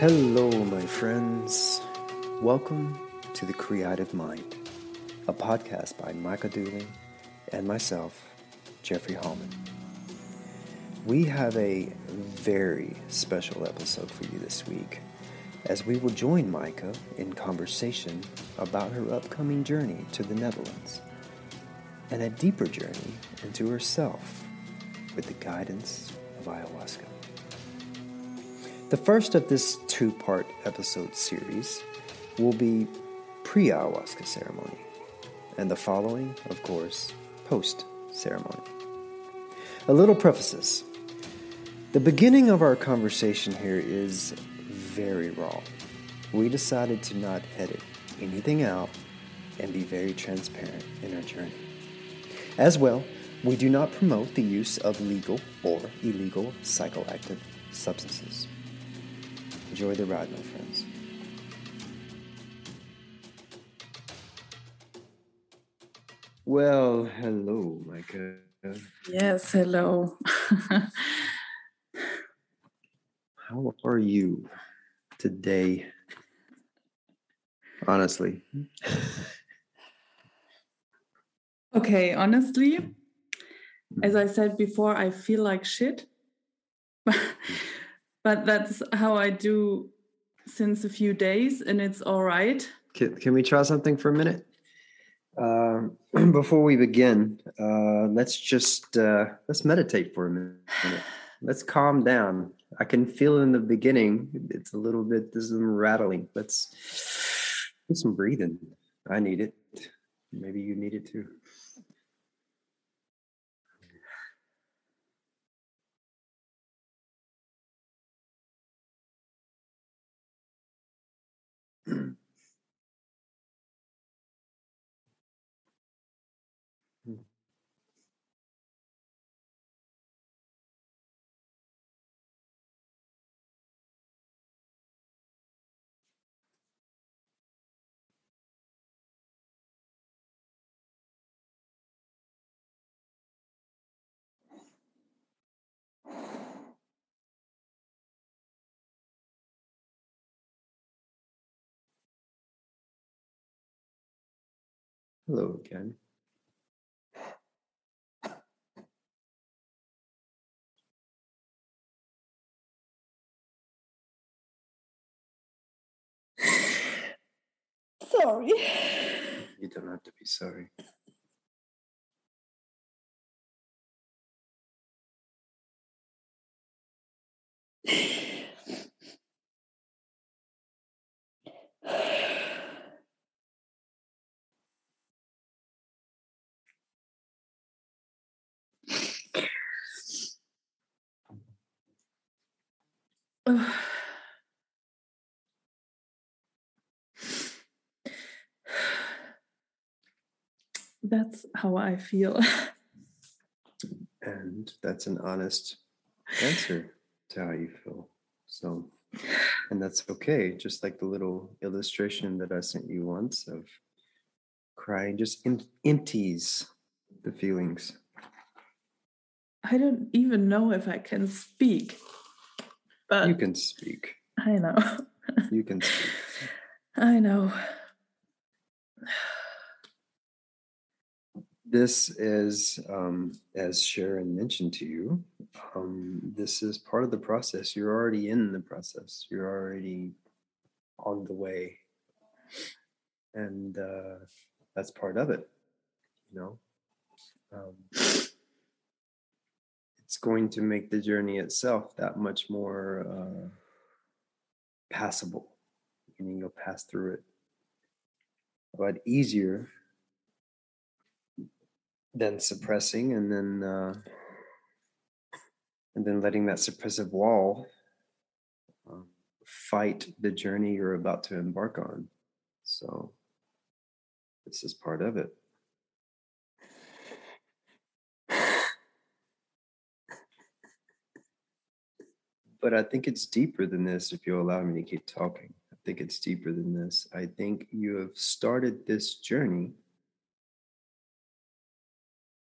Hello, my friends. Welcome to The Creative Mind, a podcast by Micah Dooley and myself, Jeffrey Hallman. We have a very special episode for you this week as we will join Micah in conversation about her upcoming journey to the Netherlands and a deeper journey into herself with the guidance of ayahuasca. The first of this two part episode series will be pre ayahuasca ceremony, and the following, of course, post ceremony. A little prefaces. The beginning of our conversation here is very raw. We decided to not edit anything out and be very transparent in our journey. As well, we do not promote the use of legal or illegal psychoactive substances. Enjoy the ride, my friends. Well, hello, Micah. Yes, hello. How are you today? Honestly. okay, honestly, as I said before, I feel like shit. but that's how I do since a few days, and it's all right. Can, can we try something for a minute? Uh, before we begin, uh, let's just uh, let's meditate for a minute. Let's calm down. I can feel in the beginning it's a little bit there's some rattling. Let's do some breathing. I need it. Maybe you need it too. mm Hello again. Sorry. You don't have to be sorry. That's how I feel. And that's an honest answer to how you feel. So, and that's okay. Just like the little illustration that I sent you once of crying just em- empties the feelings. I don't even know if I can speak, but You can speak. I know. You can speak. I know. This is, um, as Sharon mentioned to you, um, this is part of the process. You're already in the process. You're already on the way, and uh, that's part of it. You know, um, it's going to make the journey itself that much more uh, passable. Meaning you'll pass through it a lot easier than suppressing and then uh, and then letting that suppressive wall um, fight the journey you're about to embark on so this is part of it but i think it's deeper than this if you'll allow me to keep talking i think it's deeper than this i think you have started this journey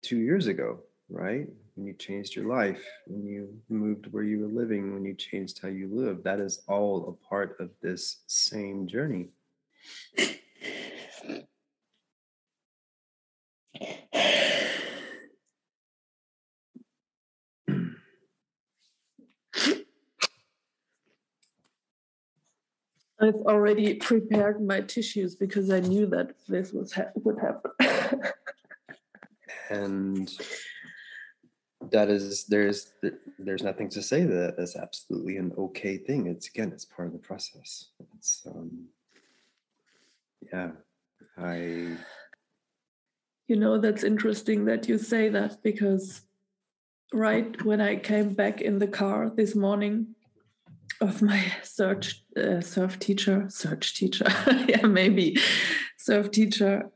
two years ago right? When you changed your life, when you moved where you were living, when you changed how you live, that is all a part of this same journey. I've already prepared my tissues because I knew that this was ha- would happen. and that is there's there's nothing to say that that's absolutely an okay thing. It's again, it's part of the process. It's um, yeah, I. You know that's interesting that you say that because, right when I came back in the car this morning, of my search uh, surf teacher, search teacher, yeah, maybe surf teacher,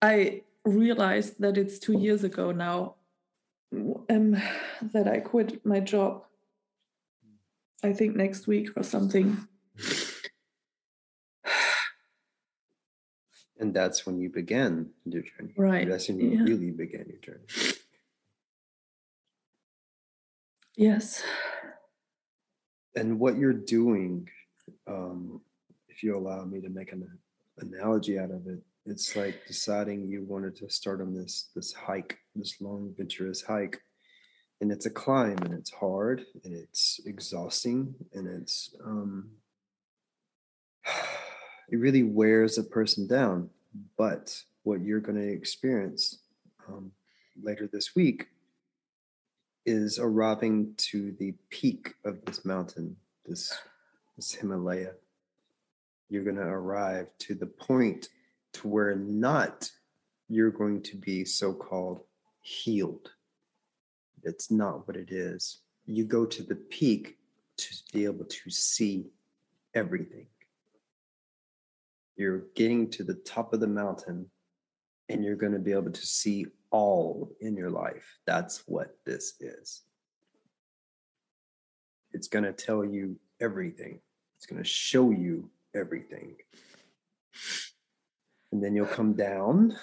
I realized that it's two years ago now um, that I quit my job. I think next week or something. And that's when you began your journey. Right. That's when you yeah. really began your journey. Yes and what you're doing um, if you allow me to make an analogy out of it it's like deciding you wanted to start on this this hike this long adventurous hike. And it's a climb and it's hard and it's exhausting and it's um it really wears a person down. But what you're going to experience um, later this week is arriving to the peak of this mountain, this, this Himalaya. You're going to arrive to the point to where not you're going to be so called healed. It's not what it is. You go to the peak to be able to see everything. You're getting to the top of the mountain and you're going to be able to see all in your life. That's what this is. It's going to tell you everything, it's going to show you everything. And then you'll come down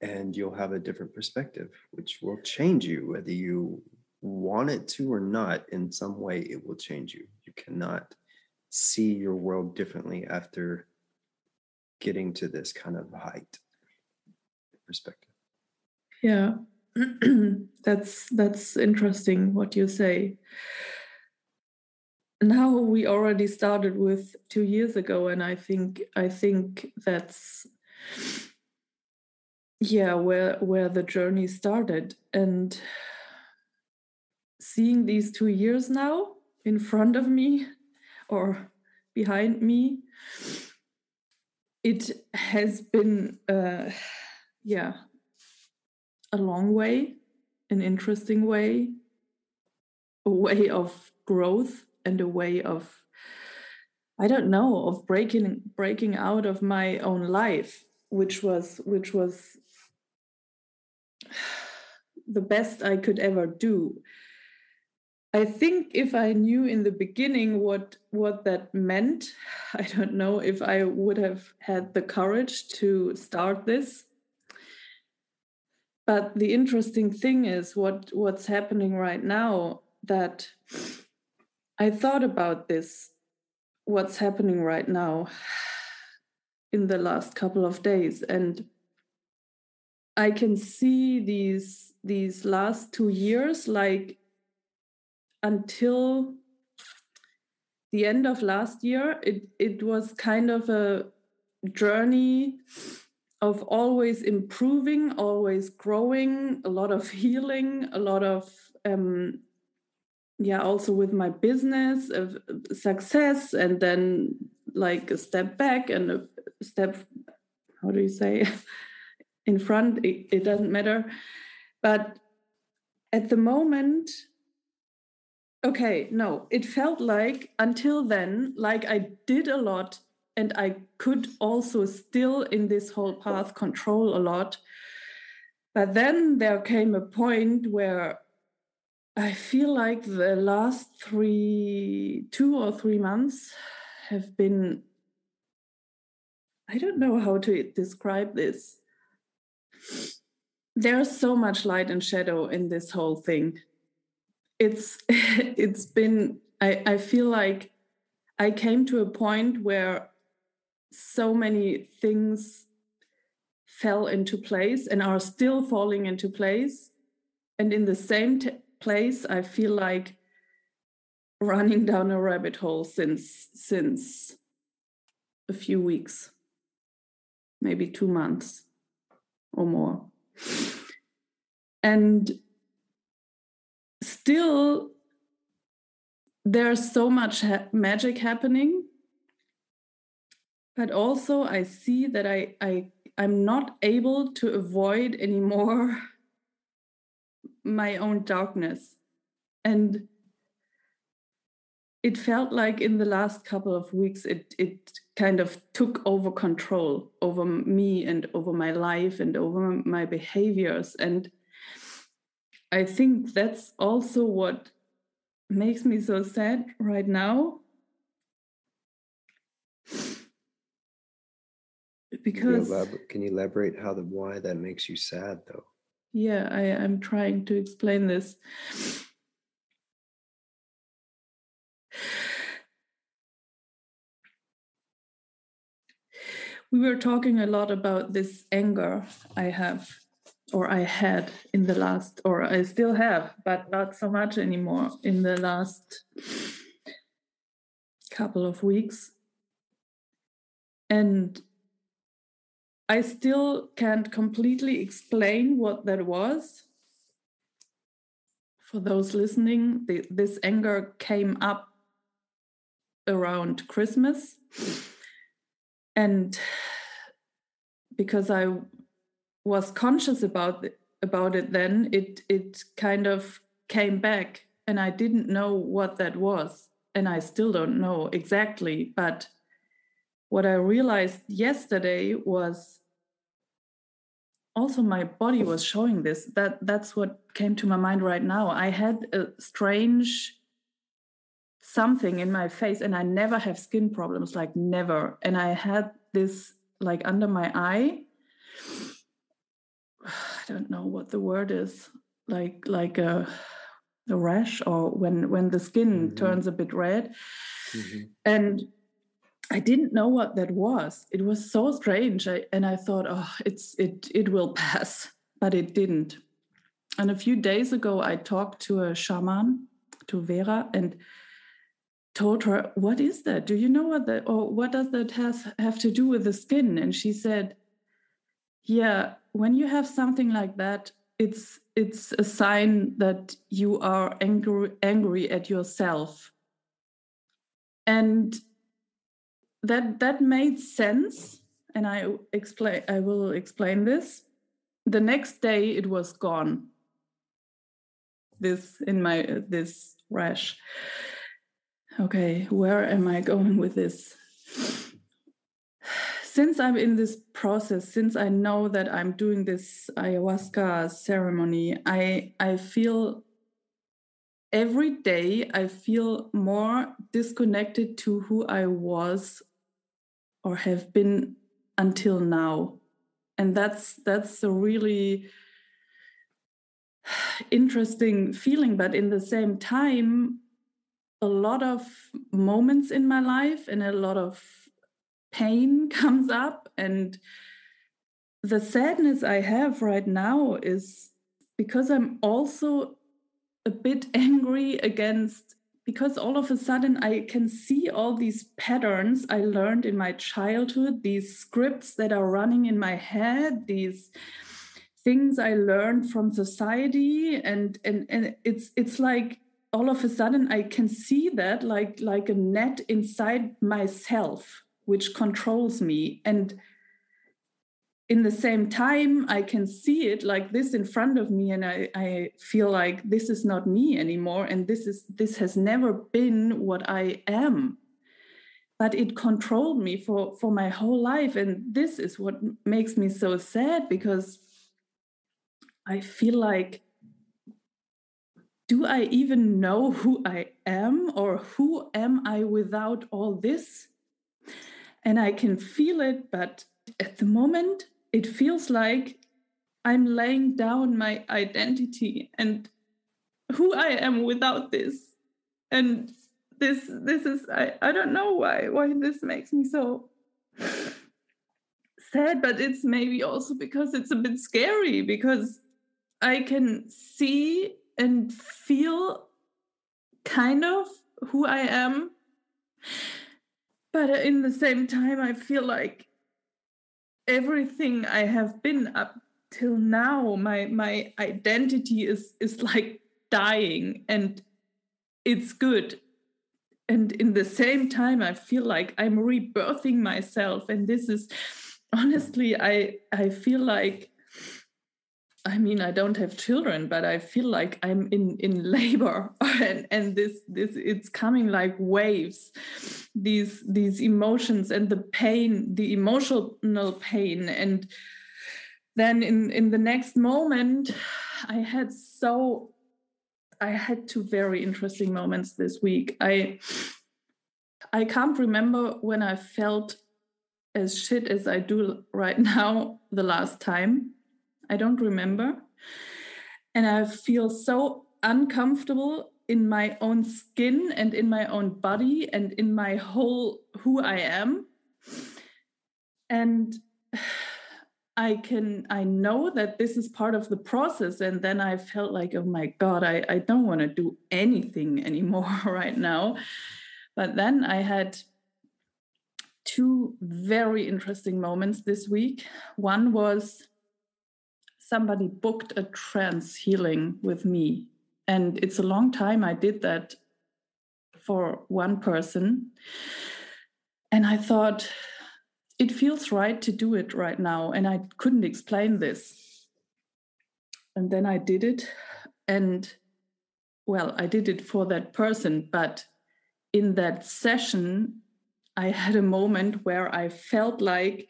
and you'll have a different perspective, which will change you, whether you want it to or not. In some way, it will change you. You cannot see your world differently after getting to this kind of height perspective. Yeah, that's that's interesting what you say. Now we already started with two years ago, and I think I think that's yeah where where the journey started and seeing these two years now in front of me or behind me it has been uh, yeah a long way, an interesting way, a way of growth and a way of I don't know of breaking breaking out of my own life, which was which was the best I could ever do. I think if I knew in the beginning what what that meant, I don't know if I would have had the courage to start this. But the interesting thing is what what's happening right now that i thought about this what's happening right now in the last couple of days. And i can see these these last 2 years like until the end of last year it it was kind of a journey of always improving, always growing, a lot of healing, a lot of um, yeah, also with my business of success, and then like a step back and a step, how do you say, in front. It, it doesn't matter, but at the moment, okay, no, it felt like until then, like I did a lot and I could also still in this whole path control a lot. But then there came a point where I feel like the last three, two or three months have been, I don't know how to describe this. there's so much light and shadow in this whole thing it's it's been I, I feel like i came to a point where so many things fell into place and are still falling into place. And in the same place i feel like running down a rabbit hole since since a few weeks maybe 2 months or more. And still there's so much ha- magic happening. But also i see that i i i'm not able to avoid anymore my own darkness. And it felt like in the last couple of weeks it it kind of took over control over me and over my life and over my behaviors. And i think that's also what makes me so sad right now. Because can you, can you elaborate how the why that makes you sad though? Yeah i i'm trying to explain this. We were talking a lot about this anger i have or i had in the last or i still have but not so much anymore in the last couple of weeks and I still can't completely explain what that was. For those listening, the, this anger came up around Christmas. And because I was conscious about about it then, it, it kind of came back and I didn't know what that was. And I still don't know exactly. But what I realized yesterday was also my body was showing this that that's what came to my mind right now i had a strange something in my face and i never have skin problems like never and i had this like under my eye don't know what the word is like like a, a rash or when when the skin mm-hmm. turns a bit red mm-hmm. and I didn't know what that was. It was so strange, I, and I thought, oh, it's it it will pass, but it didn't. And a few days ago, I talked to a shaman, to Vera, and told her, "What is that? Do you know what that? Or what does that has have to do with the skin?" And she said, "Yeah, when you have something like that, it's it's a sign that you are angry angry at yourself." And that that made sense and i explain i will explain this. The next day it was gone. This in my uh, this rash. Okay where am i going with this since i'm in this process since i know that i'm doing this ayahuasca ceremony i i feel every day i feel more disconnected to who i was or have been until now. And that's that's a really interesting feeling but in the same time a lot of moments in my life and a lot of pain comes up and the sadness i have right now is because i'm also a bit angry against because all of a sudden I can see all these patterns I learned in my childhood, these scripts that are running in my head, these things I learned from society, and and and it's it's like all of a sudden I can see that like like a net inside myself which controls me. And in the same time i can see it like this in front of me and I, I feel like this is not me anymore and this is this has never been what i am. But it controlled me for for my whole life and this is what makes me so sad because i feel like do i even know who i am or who am i without all this and i can feel it but at the moment it feels like I'm laying down my identity and who I am without this. And this this is I, I don't know why why this makes me so sad, but it's maybe also because it's a bit scary because I can see and feel kind of who I am. But in the same time, I feel like everything I have been up till now, my my identity is is like dying and it's good. And in the same time, I feel like I'm rebirthing myself. And this is honestly, I I feel like I mean, I don't have children, but I feel like I'm in in labor, and and this this it's coming like waves, these these emotions and the pain, the emotional pain, and then in in the next moment, I had so, I had two very interesting moments this week. I I can't remember when I felt as shit as I do right now the last time I don't remember. And I feel so uncomfortable in my own skin and in my own body and in my whole who I am. And I can, I know that this is part of the process. And then I felt like, oh my God, I, I don't want to do anything anymore right now. But then I had two very interesting moments this week. One was somebody booked a trance healing with me. And it's a long time I did that for one person. And I thought, it feels right to do it right now. And I couldn't explain this. And then I did it. And well, I did it for that person. But in that session, I had a moment where I felt like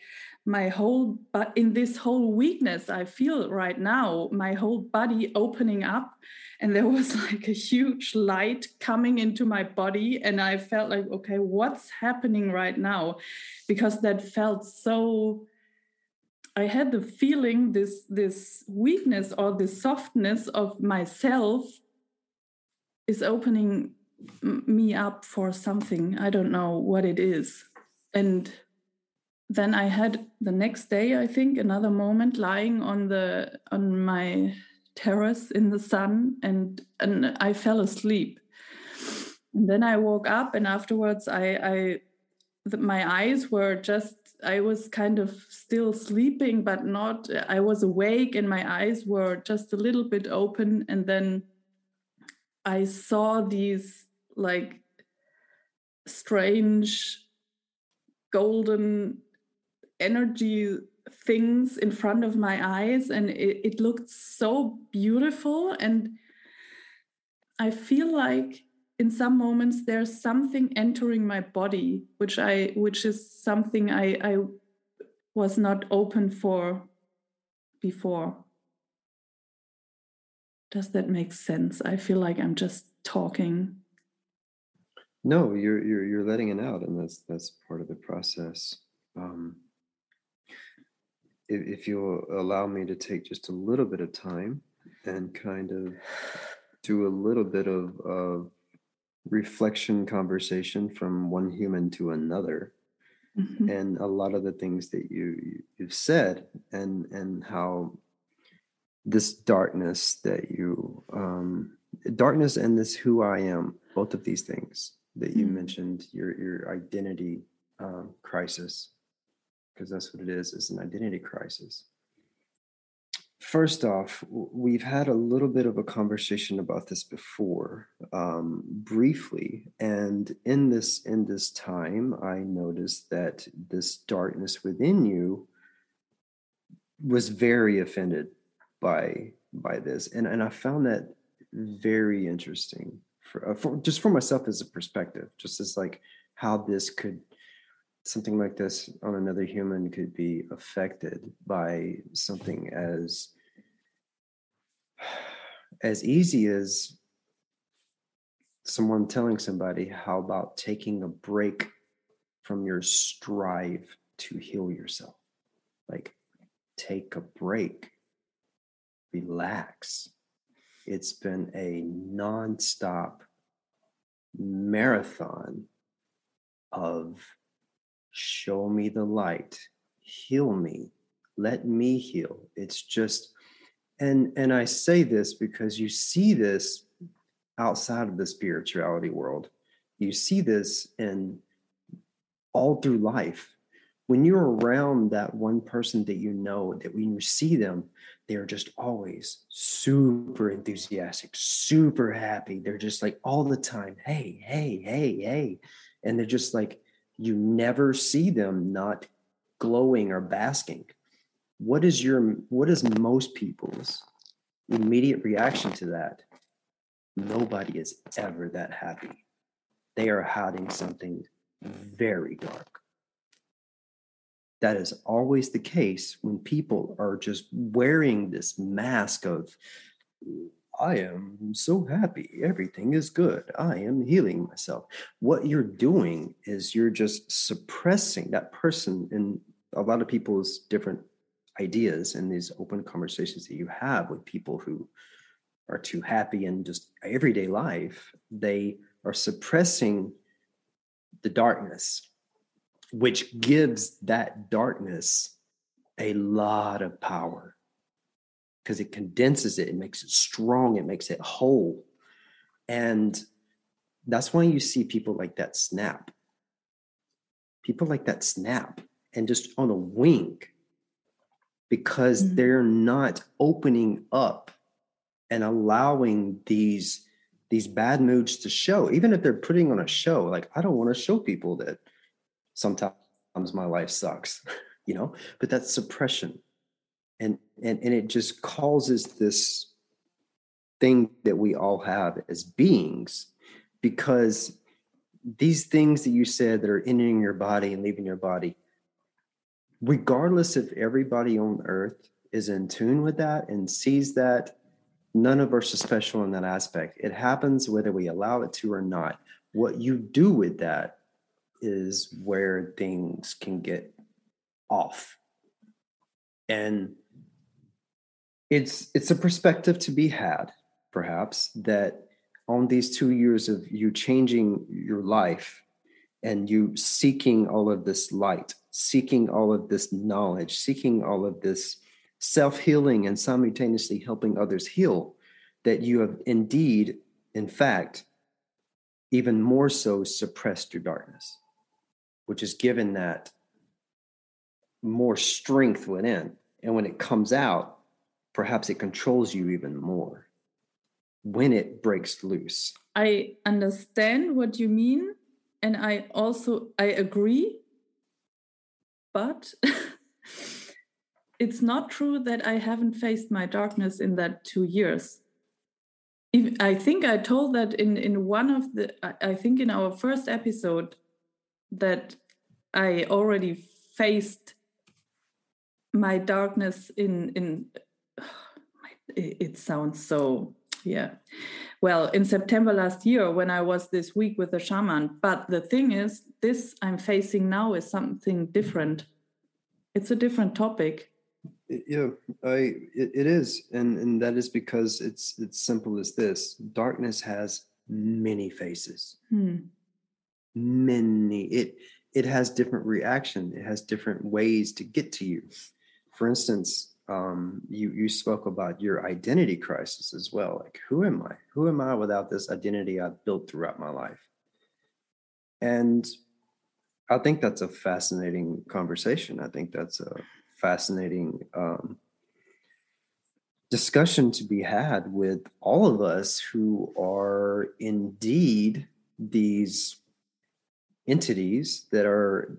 my whole but in this whole weakness i feel right now my whole body opening up and there was like a huge light coming into my body and i felt like okay what's happening right now? Because that felt so i had the feeling this this weakness or the softness of myself is opening me up for something. I don't know what it is. And then I had the next day, I think, another moment lying on the on my terrace in the sun, and and I fell asleep. And then I woke up, and afterwards, I, I the, my eyes were just I was kind of still sleeping, but not. I was awake, and my eyes were just a little bit open, and then I saw these like strange golden energy things in front of my eyes and it, it looked so beautiful. And i feel like in some moments there's something entering my body which i which is something i i was not open for before. Does that make sense? I feel like i'm just talking. No you're you're you're letting it out and that's that's part of the process. Um if, if you'll allow me to take just a little bit of time and kind of do a little bit of, of reflection conversation from one human to another mm-hmm. and a lot of the things that you you've said and and how this darkness that you um darkness and this who i am both of these things that you mm-hmm. mentioned your your identity um, crisis because that's what it is it's an identity crisis. First off we've had a little bit of a conversation about this before um, briefly and in this in this time i noticed that this darkness within you was very offended by by this and and i found that very interesting for, uh, for just for myself as a perspective just as like how this could something like this on another human could be affected by something as as easy as someone telling somebody how about taking a break from your strive to heal yourself like take a break relax. It's been a nonstop marathon of show me the light, heal me, let me heal. It's just, and and I say this because you see this outside of the spirituality world. You see this in all through life. When you're around that one person that you know, that when you see them, they're just always super enthusiastic, super happy. They're just like all the time, hey, hey, hey, hey. And they're just like, you never see them not glowing or basking. What is your what is most people's immediate reaction to that? Nobody is ever that happy. They are hiding something very dark. That is always the case when people are just wearing this mask of, I am so happy. Everything is good. I am healing myself. What you're doing is you're just suppressing that person in a lot of people's different ideas and these open conversations that you have with people who are too happy in just everyday life. They are suppressing the darkness, which gives that darkness a lot of power because it condenses it, it makes it strong, it makes it whole. And that's why you see people like that snap. People like that snap and just on a wink because mm-hmm. they're not opening up and allowing these these bad moods to show even if they're putting on a show like i don't want to show people that sometimes my life sucks you know but that's suppression and and and it just causes this thing that we all have as beings because these things that you said that are entering your body and leaving your body regardless if everybody on earth is in tune with that and sees that none of us are special in that aspect. It happens whether we allow it to or not. What you do with that is where things can get off. And it's it's a perspective to be had, perhaps, that on these two years of you changing your life and you seeking all of this light, seeking all of this knowledge, seeking all of this self healing and simultaneously helping others heal, that you have indeed, in fact, even more so suppressed your darkness, which is given that more strength within. And when it comes out, perhaps it controls you even more when it breaks loose. I understand what you mean. And I also I agree. But it's not true that I haven't faced my darkness in that two years. I think I told that in in one of the I think in our first episode that I already faced my darkness in in it sounds so yeah. Well in september last year when i was this week with the shaman but the thing is this i'm facing now is something different. It's a different topic. Yeah i it, it is and and that is because it's it's simple as this. Darkness has many faces. Hmm. many. It it has different reaction. It has different ways to get to you. For instance um, you you spoke about your identity crisis as well. Like who am i? Who am i without this identity i've built throughout my life? And i think that's a fascinating conversation. I think that's a fascinating um, discussion to be had with all of us who are indeed these entities that are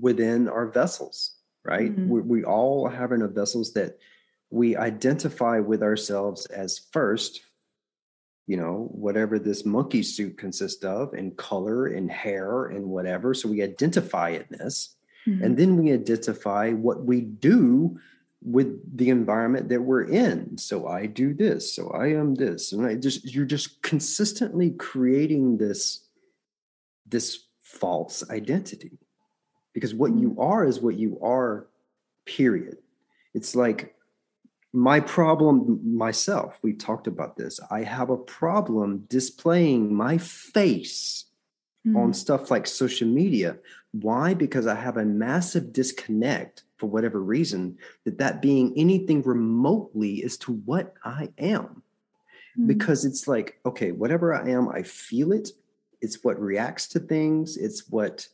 within our vessels, right? Mm-hmm. We, we all have in our vessels that we identify with ourselves as first, you know, whatever this monkey suit consists of, in color and hair and whatever. So we identify in this. Mm-hmm. And then we identify what we do with the environment that we're in. So I do this, so I am this. And I just you're just consistently creating this this false identity. Because what you are is what you are, period. It's like my problem myself, we talked about this. I have a problem displaying my face mm. on stuff like social media. Why? Because I have a massive disconnect for whatever reason that that being anything remotely as to what I am. Mm. Because it's like, okay, whatever I am, I feel it. It's what reacts to things. It's what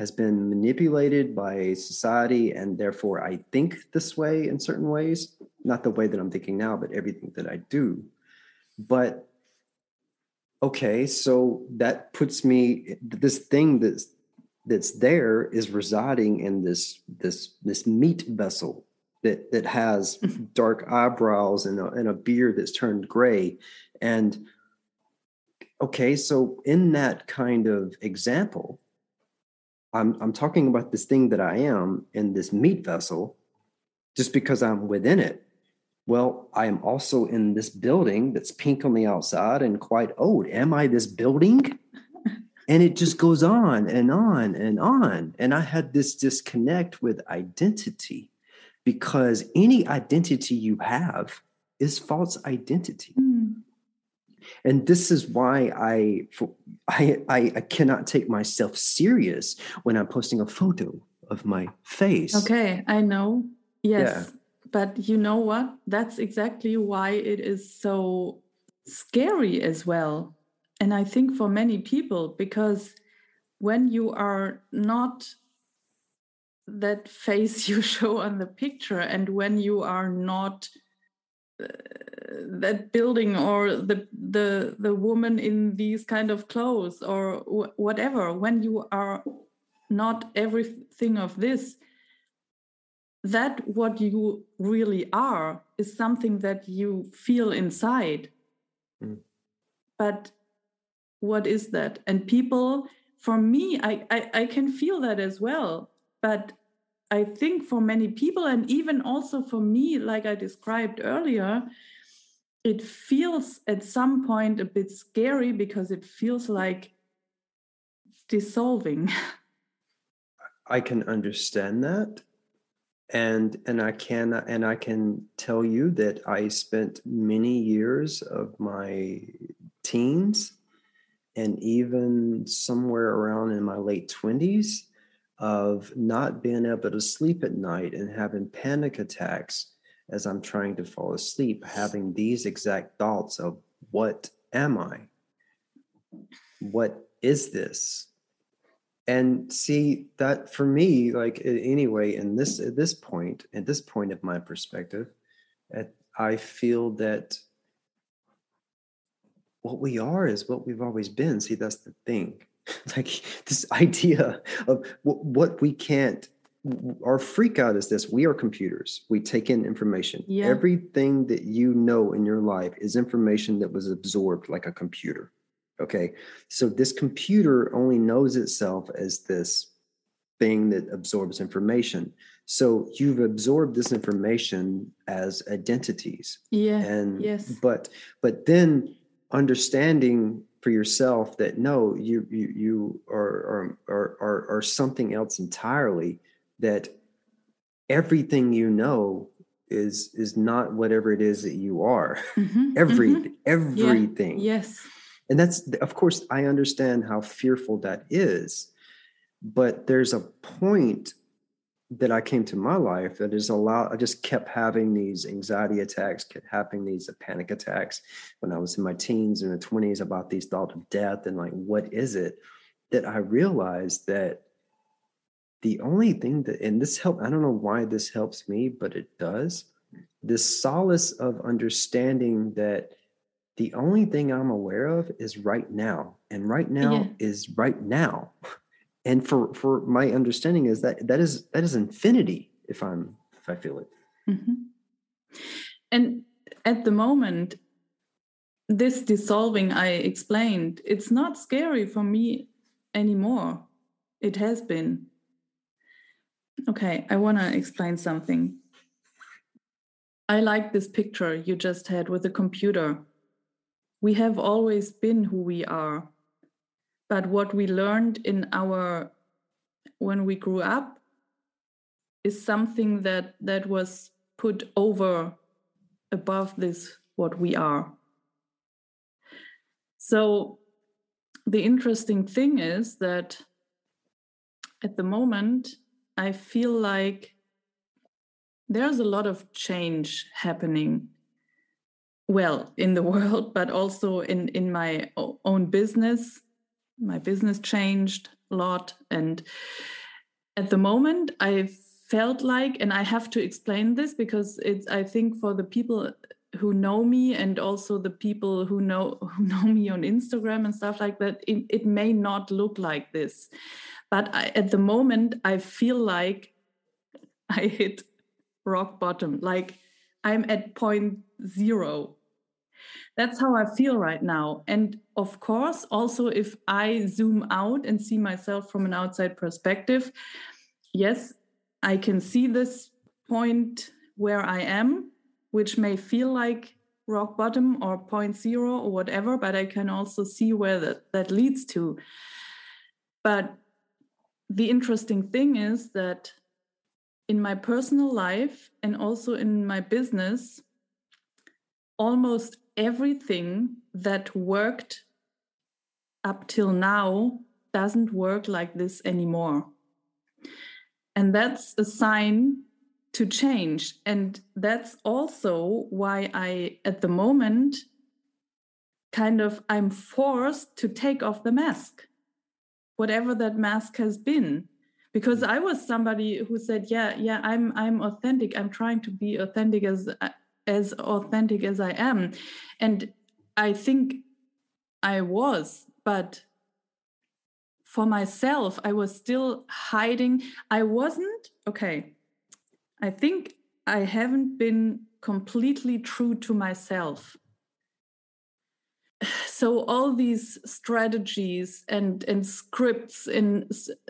has been manipulated by society and therefore I think this way in certain ways, not the way that I'm thinking now, but everything that I do. But okay, so that puts me this thing that's that's there is residing in this this this meat vessel that that has mm-hmm. dark eyebrows and a, and a beard that's turned gray. And okay so in that kind of example I'm I'm talking about this thing that I am in this meat vessel just because I'm within it. Well, I am also in this building that's pink on the outside and quite old. Am I this building? And it just goes on and on and on. And I had this disconnect with identity because any identity you have is false identity. Mm and this is why I, I I I cannot take myself serious when I'm posting a photo of my face. Okay, I know. Yes. Yeah. But you know what? That's exactly why it is so scary as well. And I think for many people, because when you are not that face you show on the picture, and when you are not that building or the the the woman in these kind of clothes or whatever when you are not everything of this that what you really are is something that you feel inside mm. but what is that and people for me I, I i can feel that as well but I think for many people, and even also for me, like I described earlier, it feels at some point a bit scary because it feels like dissolving. I can understand that. And and I can and I can tell you that I spent many years of my teens and even somewhere around in my late 20s of not being able to sleep at night and having panic attacks as I'm trying to fall asleep, having these exact thoughts of what am I? What is this? And see that for me, like anyway, in this at this point, at this point of my perspective, at, I feel that what we are is what we've always been. See, that's the thing like this idea of what we can't our freak out is this we are computers. We take in information. Yeah. everything that you know in your life is information that was absorbed like a computer okay? So this computer only knows itself as this thing that absorbs information. So you've absorbed this information as identities. Yeah. And yes. but but then understanding for yourself that no you you you are are are are, something else entirely that everything you know is is not whatever it is that you are. Mm-hmm, every mm-hmm. everything. Yeah, yes. And that's of course i understand how fearful that is but there's a point that I came to my life that is a lot. I just kept having these anxiety attacks, kept having these panic attacks when I was in my teens and the 20s about these thoughts of death and like, what is it? That I realized that the only thing that, and this help, I don't know why this helps me, but it does. This solace of understanding that the only thing I'm aware of is right now. And right now yeah. is right now and for for my understanding is that that is that is infinity if i'm if i feel it. Mm-hmm. and at the moment this dissolving i explained it's not scary for me anymore. It has been. Okay i want to explain something. I like this picture you just had with the computer. We have always been who we are but what we learned in our when we grew up is something that that was put over above this what we are. So the interesting thing is that at the moment, I feel like there's a lot of change happening. Well, in the world, but also in, in my own business. My business changed a lot. And at the moment, I felt like, and I have to explain this because it's, I think, for the people who know me and also the people who know who know me on Instagram and stuff like that it, it may not look like this. But I, at the moment I feel like I hit rock bottom. Like I'm at point zero that's how I feel right now and of course also if I zoom out and see myself from an outside perspective yes I can see this point where I am which may feel like rock bottom or point zero or whatever, but I can also see where that, that leads to. But the interesting thing is that in my personal life and also in my business, almost everything that worked up till now doesn't work like this anymore. And that's a sign to change. And that's also why I, at the moment, kind of I'm forced to take off the mask, whatever that mask has been. Because I was somebody who said, "Yeah, yeah, I'm I'm authentic. I'm trying to be authentic as as authentic as I am," and I think I was, but for myself, I was still hiding. I wasn't okay I think I haven't been completely true to myself. So all these strategies and and scripts in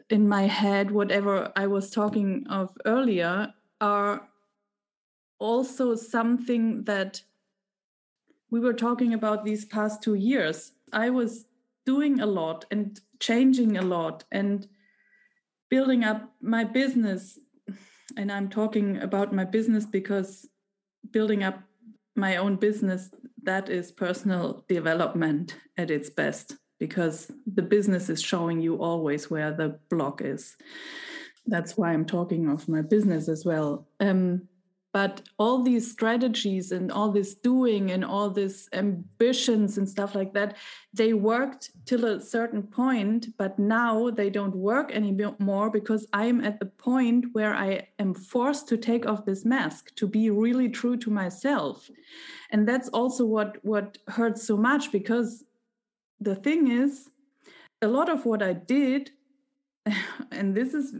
in my head, whatever I was talking of earlier, are also something that we were talking about these past two years. I was doing a lot and changing a lot and building up my business. And I'm talking about my business because building up my own business that is personal development at its best because the business is showing you always where the block is. That's why i'm talking of my business as well. Um, but all these strategies and all this doing and all these ambitions and stuff like that they worked till a certain point but now they don't work anymore because i'm at the point where i am forced to take off this mask to be really true to myself. And that's also what what hurts so much because the thing is a lot of what i did and this is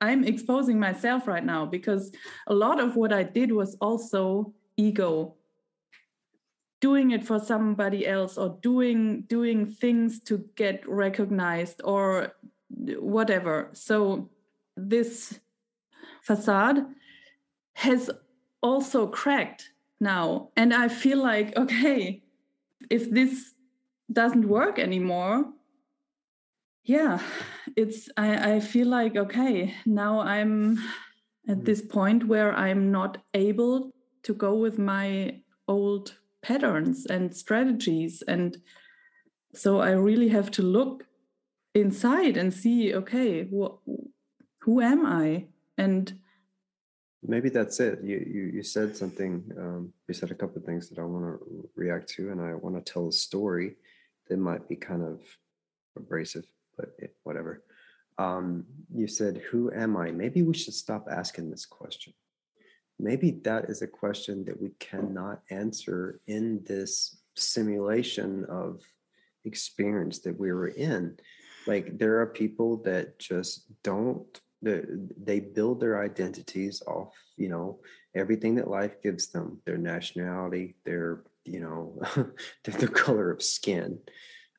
i'm exposing myself right now because a lot of what i did was also ego. Doing it for somebody else or doing doing things to get recognized or whatever. So this facade has also cracked now. And i feel like okay if this doesn't work anymore yeah it's I, I feel like okay now i'm at mm. this point where i'm not able to go with my old patterns and strategies and so i really have to look inside and see okay wh- who am i? And maybe that's it. You you, you said something um, you said a couple of things that i want to react to and i want to tell a story that might be kind of abrasive but it, whatever. Um, you said, Who am I? Maybe we should stop asking this question. Maybe that is a question that we cannot answer in this simulation of experience that we were in. Like, there are people that just don't, they build their identities off, you know, everything that life gives them their nationality, their, you know, their color of skin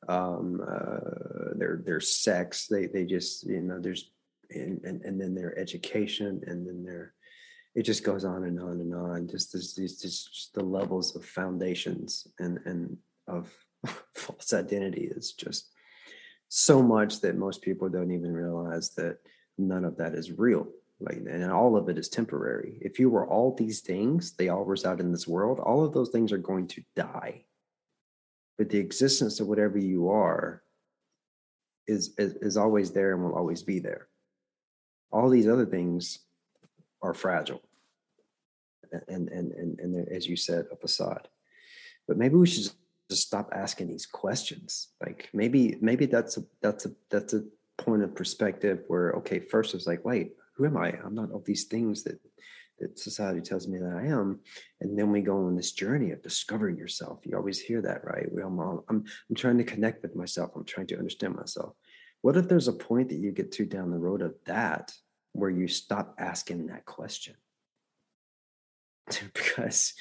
um, uh, their their sex. They they just you know there's and, and and then their education and then their it just goes on and on and on. Just this these just the levels of foundations and and of false identity is just so much that most people don't even realize that none of that is real. like and all of it is temporary if you were all these things they all reside in this world all of those things are going to die but the existence of whatever you are is, is is always there and will always be there. All these other things are fragile. And and and, and as you said a facade. But maybe we should just stop asking these questions. Like maybe maybe that's a that's a that's a point of perspective where okay first it's like wait who am i? I'm not all these things that that society tells me that i am and then we go on this journey of discovering yourself. You always hear that right? We all, I'm, I'm trying to connect with myself. I'm trying to understand myself. What if there's a point that you get to down the road of that where you stop asking that question? Because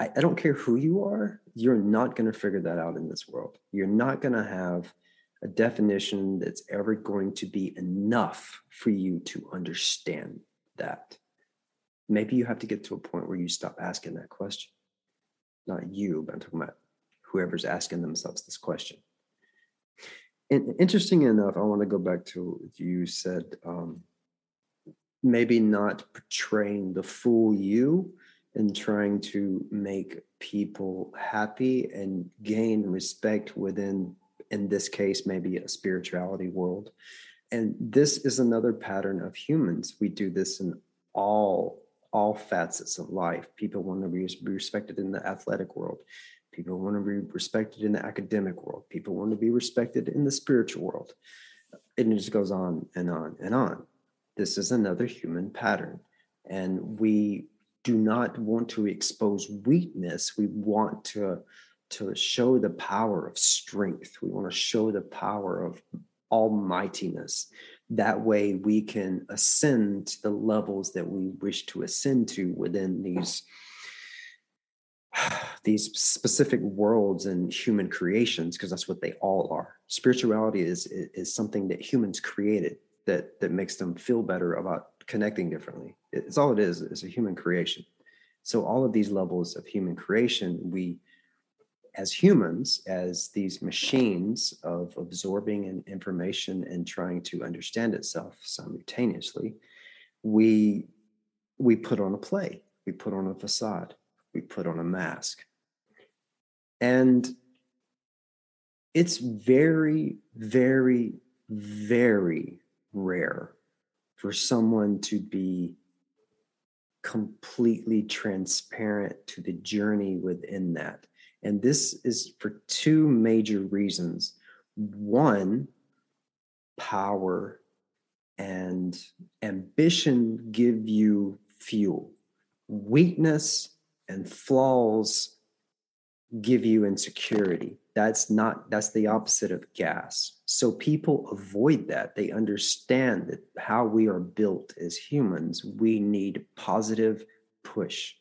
I, I don't care who you are, you're not going to figure that out in this world. You're not going to have a definition that's ever going to be enough for you to understand that. Maybe you have to get to a point where you stop asking that question. Not you, but I'm talking about whoever's asking themselves this question. And interesting enough, I want to go back to you said um, maybe not portraying the full you and trying to make people happy and gain respect within in this case maybe a spirituality world and this is another pattern of humans we do this in all all facets of life people want to be respected in the athletic world people want to be respected in the academic world people want to be respected in the spiritual world and it just goes on and on and on this is another human pattern and we do not want to expose weakness. We want to, to show the power of strength. We want to show the power of almightiness. That way we can ascend to the levels that we wish to ascend to within these these specific worlds and human creations because that's what they all are spirituality is is something that humans created that that makes them feel better about connecting differently. It's all it is, it's a human creation. So all of these levels of human creation, we as humans, as these machines of absorbing information and trying to understand itself simultaneously, we we put on a play, we put on a facade, we put on a mask. And it's very, very, very rare for someone to be completely transparent to the journey within that. And this is for two major reasons. One, power and ambition give you fuel, weakness and flaws give you insecurity. That's not that's the opposite of gas. So people avoid that. They understand that how we are built as humans we need positive push.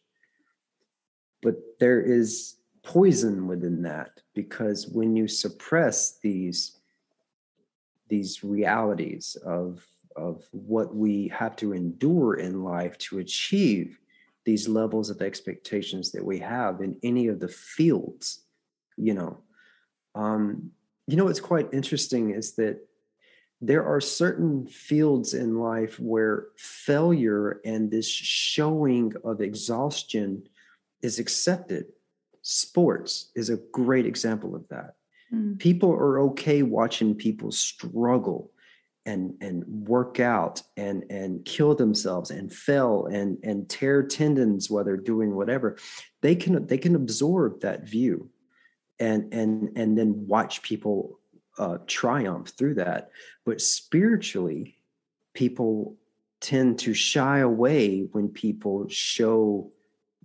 But there is poison within that because when you suppress these these realities of of what we have to endure in life to achieve these levels of expectations that we have in any of the fields you know um, you know what's quite interesting is that there are certain fields in life where failure and this showing of exhaustion is accepted sports is a great example of that. Mm. people are okay watching people struggle and and work out and and kill themselves and fail and and tear tendons while they're doing whatever. They can they can absorb that view and and and then watch people uh, triumph through that. But spiritually people tend to shy away when people show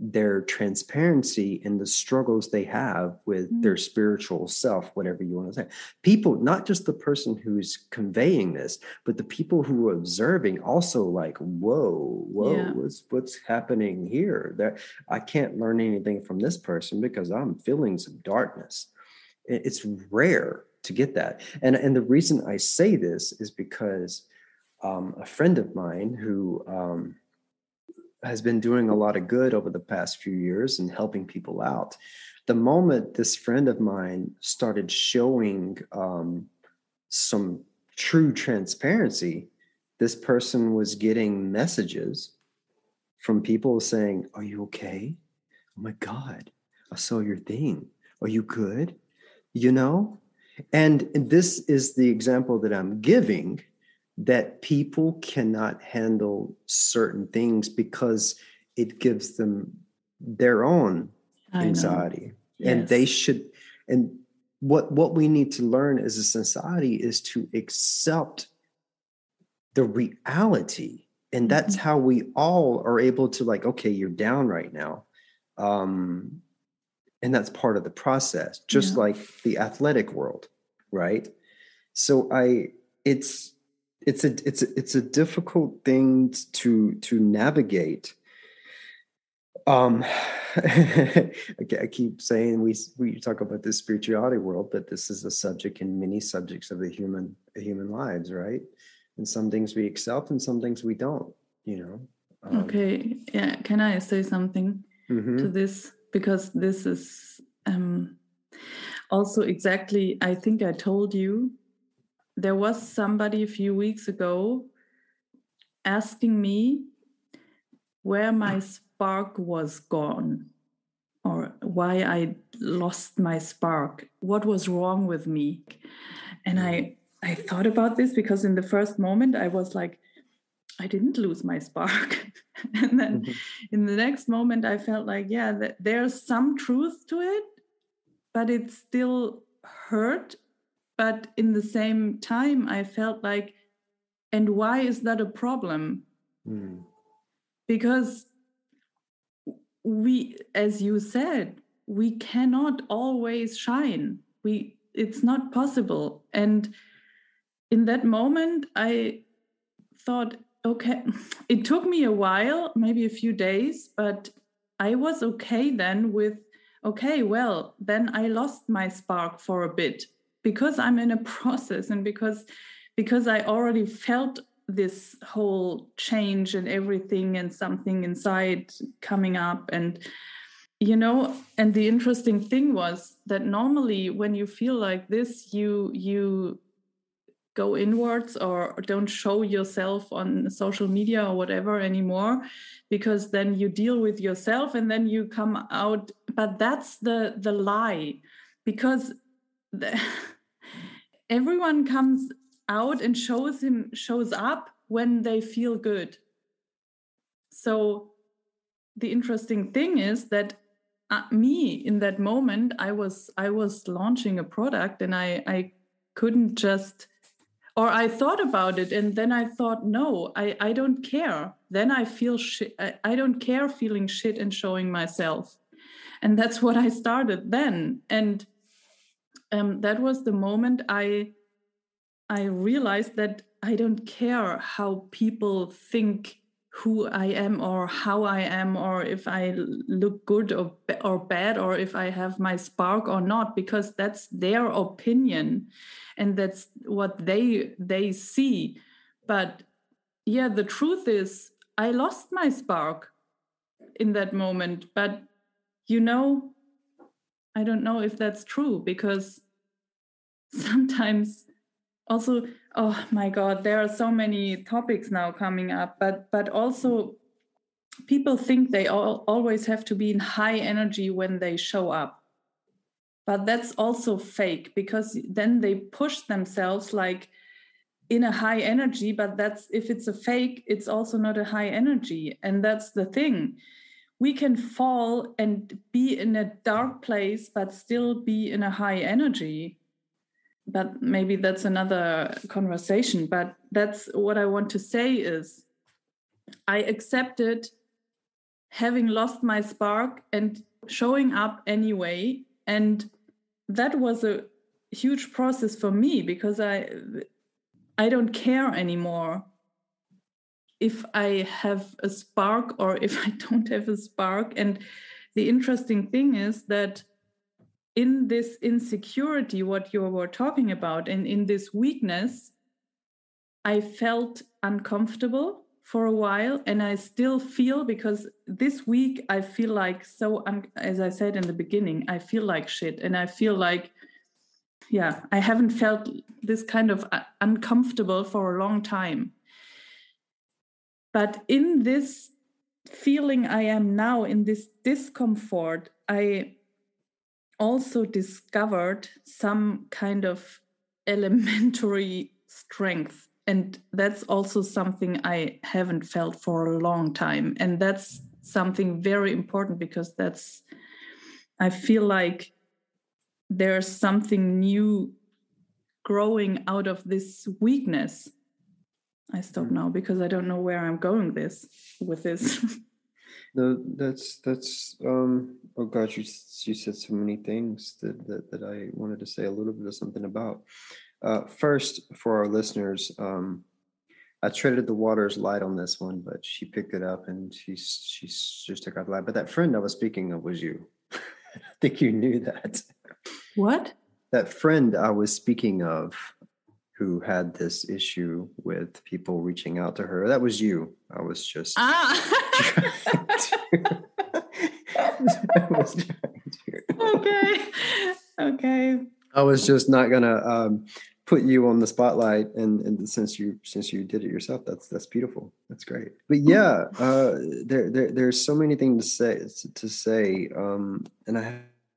their transparency and the struggles they have with mm. their spiritual self, whatever you want to say. People, not just the person who's conveying this, but the people who are observing also like, whoa, whoa, yeah. what's what's happening here? That I can't learn anything from this person because I'm feeling some darkness. It's rare to get that. And and the reason I say this is because um, a friend of mine who um, has been doing a lot of good over the past few years and helping people out. The moment this friend of mine started showing um, some true transparency, this person was getting messages from people saying, Are you okay? Oh my God, I saw your thing. Are you good? You know? And this is the example that I'm giving that people cannot handle certain things because it gives them their own anxiety. Yes. And they should, and what what we need to learn as a society is to accept the reality and that's mm-hmm. how we all are able to like okay you're down right now um and that's part of the process just yeah. like the athletic world right so i it's it's a it's a, it's a difficult thing to to navigate. Um I keep saying we we talk about the spirituality world but this is a subject in many subjects of the human human lives right? And some things we accept and some things we don't you know? Um, okay yeah can i say something mm-hmm. to this? Because this is um also exactly i think i told you there was somebody a few weeks ago asking me where my spark was gone or why I lost my spark, what was wrong with me. And I I thought about this because in the first moment I was like, I didn't lose my spark. and then mm-hmm. in the next moment I felt like, yeah, that there's some truth to it, but it still hurt. But in the same time, I felt like, and why is that a problem? Mm. Because we as you said we cannot always shine we it's not possible and in that moment i thought okay it took me a while maybe a few days but i was okay then with okay well then i lost my spark for a bit because i'm in a process and because because i already felt this whole change and everything and something inside coming up and you know and the interesting thing was that normally when you feel like this you you go inwards or don't show yourself on social media or whatever anymore because then you deal with yourself and then you come out. But that's the the lie because the, everyone comes out and shows him shows up when they feel good. So the interesting thing is that uh, me in that moment i was i was launching a product and i i couldn't just or i thought about it and then i thought no i i don't care. Then i feel shit I, I don't care feeling shit and showing myself. And that's what i started then. And um, that was the moment i I realized that I don't care how people think who I am or how I am or if I look good or or bad or if I have my spark or not because that's their opinion and that's what they they see. But yeah the truth is I lost my spark in that moment but you know I don't know if that's true because sometimes also oh my god there are so many topics now coming up but but also people think they all, always have to be in high energy when they show up. But that's also fake because then they push themselves like in a high energy but that's if it's a fake it's also not a high energy. And that's the thing we can fall and be in a dark place but still be in a high energy. But maybe that's another conversation but that's what i want to say is i accepted having lost my spark and showing up anyway and that was a huge process for me because i i don't care anymore if i have a spark or if i don't have a spark. And the interesting thing is that in this insecurity, what you were talking about, and in this weakness, I felt uncomfortable for a while and i still feel because this week i feel like so as i said in the beginning i feel like shit. And i feel like yeah i haven't felt this kind of uh, uncomfortable for a long time but in this feeling I am now, in this discomfort, I also discovered some kind of elementary strength. And that's also something I haven't felt for a long time. And that's something very important because that's, I feel like there's something new growing out of this weakness. I stop mm. now because I don't know where I'm going this with this. no, that's that's um oh god you you said so many things that, that that I wanted to say a little bit of something about. Uh, first, for our listeners, um, I treaded the waters light on this one, but she picked it up and she she just took out the light. But that friend I was speaking of was you. I think you knew that. What? That friend I was speaking of, who had this issue with people reaching out to her, that was you. I was just. Ah. I was to. Okay. Okay. I was just not gonna um, put you on the spotlight, and, and since you since you did it yourself, that's that's beautiful. That's great. But yeah, uh, there, there there's so many things to say to say, um, and I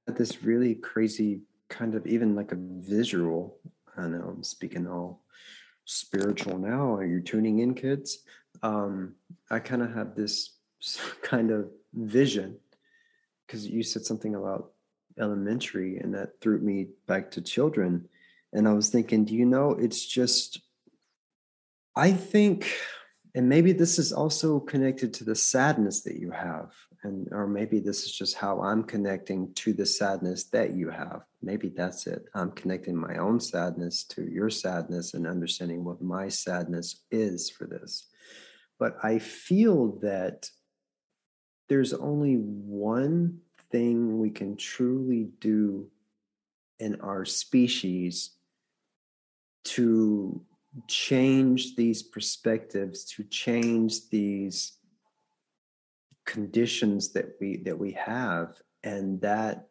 had this really crazy kind of even like a visual. I know I'm speaking all spiritual now. Are you tuning in, kids? Um, I kind of have this kind of vision because you said something about elementary and that threw me back to children and i was thinking do you know it's just i think and maybe this is also connected to the sadness that you have and or maybe this is just how i'm connecting to the sadness that you have. Maybe that's it. I'm connecting my own sadness to your sadness and understanding what my sadness is for this. But i feel that there's only one thing we can truly do in our species to change these perspectives to change these conditions that we that we have and that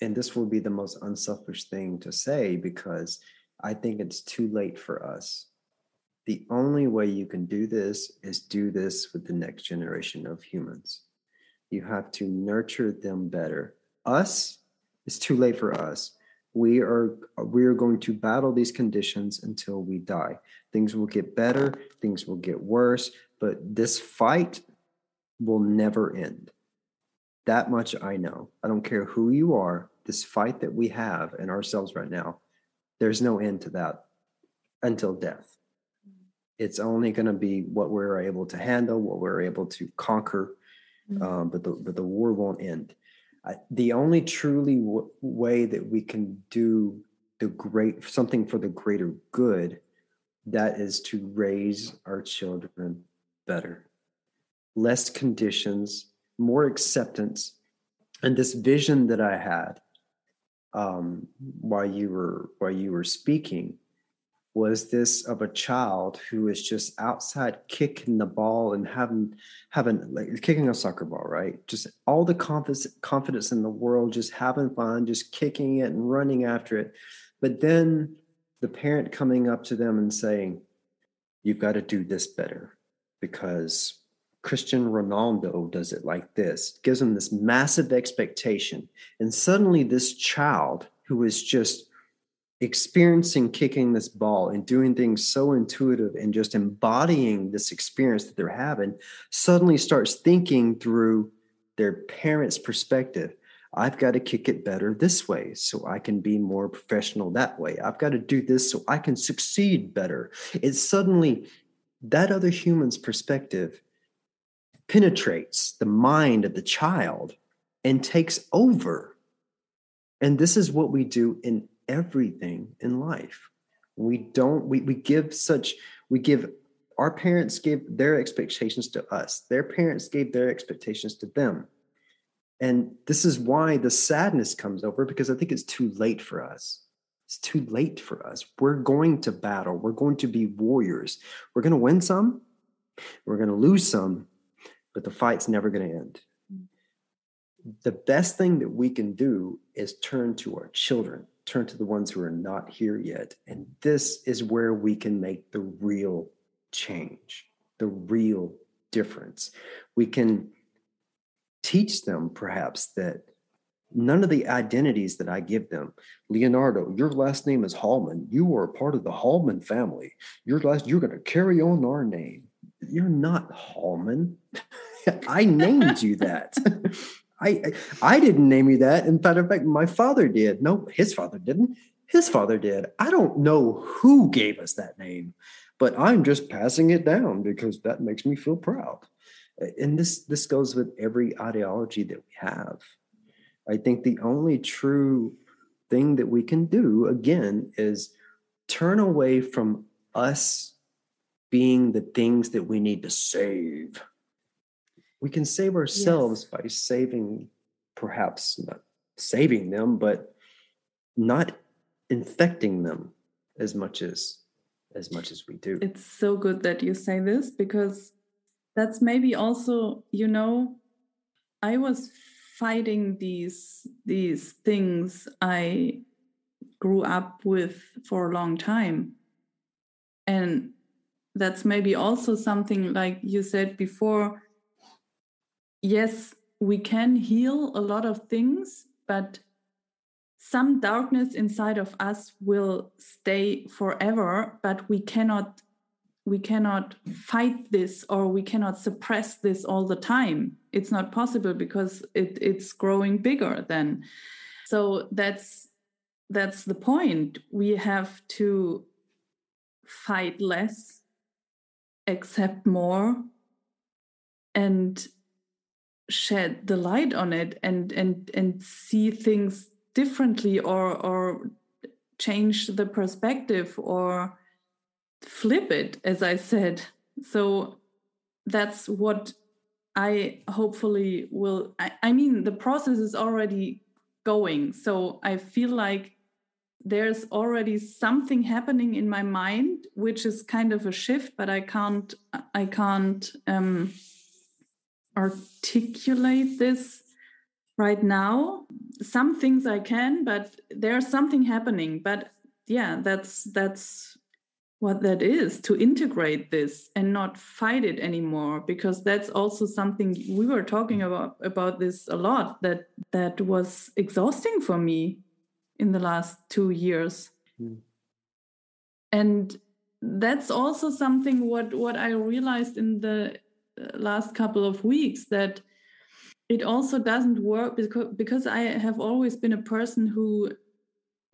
and this will be the most unselfish thing to say because i think it's too late for us the only way you can do this is do this with the next generation of humans you have to nurture them better. Us, it's too late for us. We are we are going to battle these conditions until we die. Things will get better, things will get worse, but this fight will never end. That much I know. I don't care who you are, this fight that we have in ourselves right now, there's no end to that until death. It's only going to be what we're able to handle, what we're able to conquer, mm-hmm. um, but the but the war won't end. I, the only truly w- way that we can do the great something for the greater good that is to raise our children better less conditions more acceptance. And this vision that i had um, while you were while you were speaking was this of a child who is just outside kicking the ball and having having like kicking a soccer ball right? Just all the confidence confidence in the world just having fun just kicking it and running after it. But then the parent coming up to them and saying you've got to do this better because Cristiano Ronaldo does it like this gives them this massive expectation and suddenly this child who is just experiencing kicking this ball and doing things so intuitive and just embodying this experience that they're having suddenly starts thinking through their parents' perspective. I've got to kick it better this way so I can be more professional that way. I've got to do this so I can succeed better. It's suddenly that other human's perspective penetrates the mind of the child and takes over. And this is what we do in everything in life. We don't, we, we give such, we give, our parents gave their expectations to us, their parents gave their expectations to them. And this is why the sadness comes over because I think it's too late for us. It's too late for us. We're going to battle. We're going to be warriors. We're going to win some, we're going to lose some, but the fight's never going to end. Hmm. The best thing that we can do is turn to our children turn to the ones who are not here yet. And this is where we can make the real change. the real difference. We can teach them perhaps that none of the identities that I give them, Leonardo, your last name is Hallman. You are a part of the Hallman family. Your last, you're going to carry on our name. You're not Hallman. I named you that. I I didn't name you that. In fact, my father did. No, his father didn't. His father did. I don't know who gave us that name, but I'm just passing it down because that makes me feel proud. And this this goes with every ideology that we have. I think the only true thing that we can do again is turn away from us being the things that we need to save. We can save ourselves yes. by saving, perhaps not saving them, but not infecting them as much as as much as we do. It's so good that you say this because that's maybe also, you know, I was fighting these these things I grew up with for a long time. And that's maybe also something like you said before. Yes, we can heal a lot of things, but some darkness inside of us will stay forever, but we cannot we cannot fight this or we cannot suppress this all the time. It's not possible because it, it's growing bigger then. So that's that's the point. We have to fight less accept more and shed the light on it and and and see things differently or or change the perspective or flip it, as I said. So that's what I hopefully will. I, I mean, the process is already going. So I feel like there's already something happening in my mind which is kind of a shift but i can't i can't um, articulate this right now. Some things i can but there's something happening. But yeah that's that's what that is to integrate this and not fight it anymore because that's also something we were talking about about this a lot that that was exhausting for me in the last 2 years. Mm. and that's also something what what i realized in the last couple of weeks that it also doesn't work because because i have always been a person who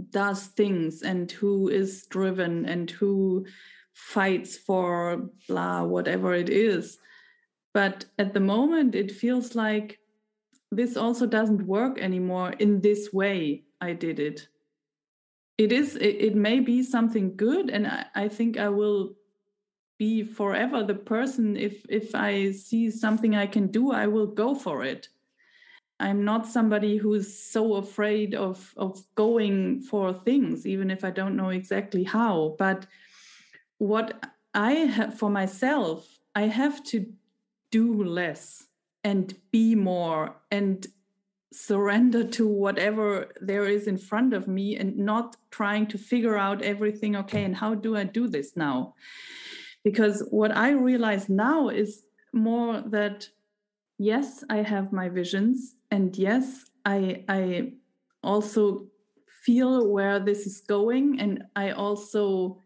does things and who is driven and who fights for blah whatever it is. But at the moment it feels like this also doesn't work anymore in this way i did it. It is it, it may be something good and I, I think i will be forever the person. If if i see something i can do i will go for it. I'm not somebody who's so afraid of of going for things, even if I don't know exactly how. But what I have for myself, I have to do less and be more and surrender to whatever there is in front of me and not trying to figure out everything okay and how do i do this now because what i realize now is more that yes i have my visions and yes i i also feel where this is going and i also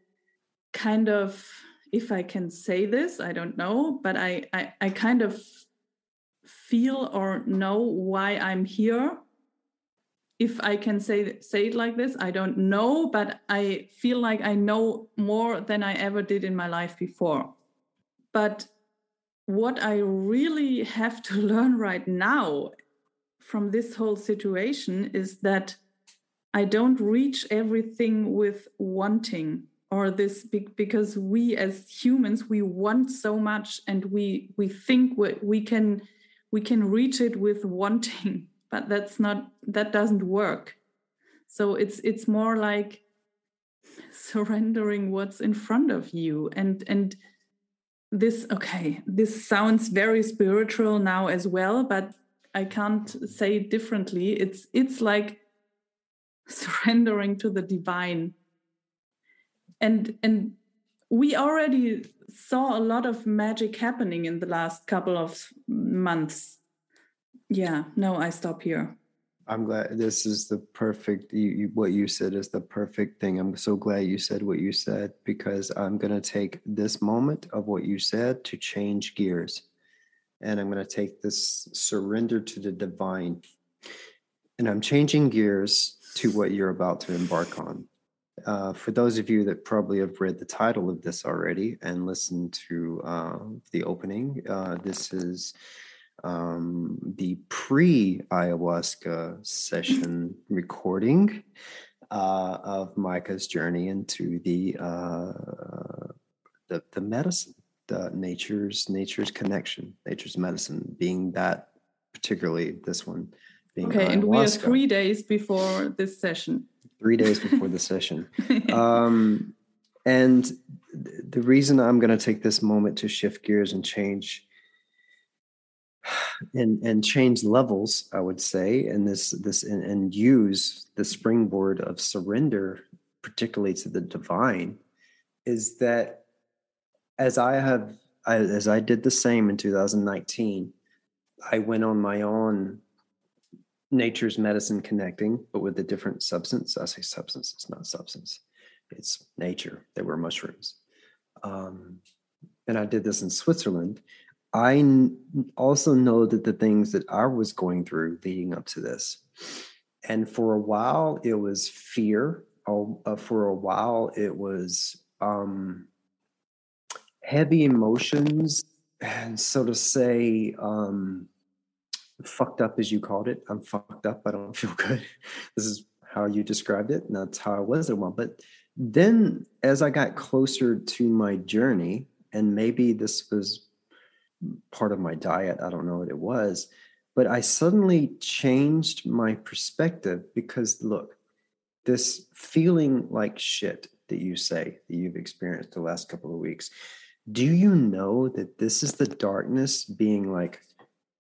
kind of if i can say this i don't know but i i, I kind of feel or know why i'm here if i can say say it like this i don't know but i feel like i know more than i ever did in my life before. But what I really have to learn right now from this whole situation is that I don't reach everything with wanting or this because we as humans we want so much and we we think we, we can we can reach it with wanting but that's not that doesn't work. So it's it's more like surrendering what's in front of you and and this okay this sounds very spiritual now as well but i can't say it differently. It's it's like surrendering to the divine. And and we already saw a lot of magic happening in the last couple of months. Yeah, no, I stop here. I'm glad this is the perfect. You, you, what you said is the perfect thing. I'm so glad you said what you said because I'm going to take this moment of what you said to change gears. And I'm going to take this surrender to the divine. And I'm changing gears to what you're about to embark on. Uh, for those of you that probably have read the title of this already and listened to uh, the opening, uh, this is um, the pre ayahuasca session recording uh, of Micah's journey into the, uh, the the medicine, the nature's nature's connection, nature's medicine, being that particularly this one. Being okay, ayahuasca. and we are three days before this session. Three days before the session. Um, and the reason I'm going to take this moment to shift gears and change and and change levels i would say and this this and, and, use the springboard of surrender particularly to the divine is that as i have I, as i did the same in 2019 i went on my own nature's medicine connecting but with a different substance. I say substance it's not substance. It's nature. They were mushrooms. Um, and i did this in switzerland I also know that the things that I was going through leading up to this, and for a while it was fear. Uh, for a while it was um, heavy emotions, and so to say, um, fucked up as you called it. I'm fucked up. I don't feel good. This is how you described it, and that's how I was at one. But then, as I got closer to my journey, and maybe this was part of my diet. I don't know what it was, but I suddenly changed my perspective because look, this feeling like shit that you say that you've experienced the last couple of weeks, do you know that this is the darkness being like,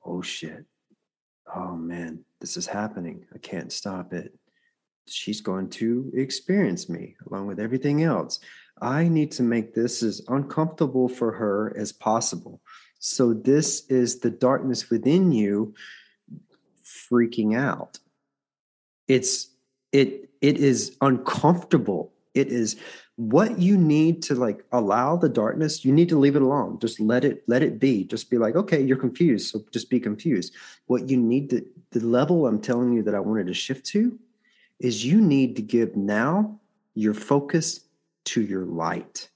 oh shit, oh man, this is happening. I can't stop it. She's going to experience me along with everything else. I need to make this as uncomfortable for her as possible. So this is the darkness within you freaking out. It's it it is uncomfortable. It is what you need to like allow the darkness you need to leave it alone just let it let it be just be like okay you're confused so just be confused what you need to the level i'm telling you that i wanted to shift to is you need to give now your focus to your light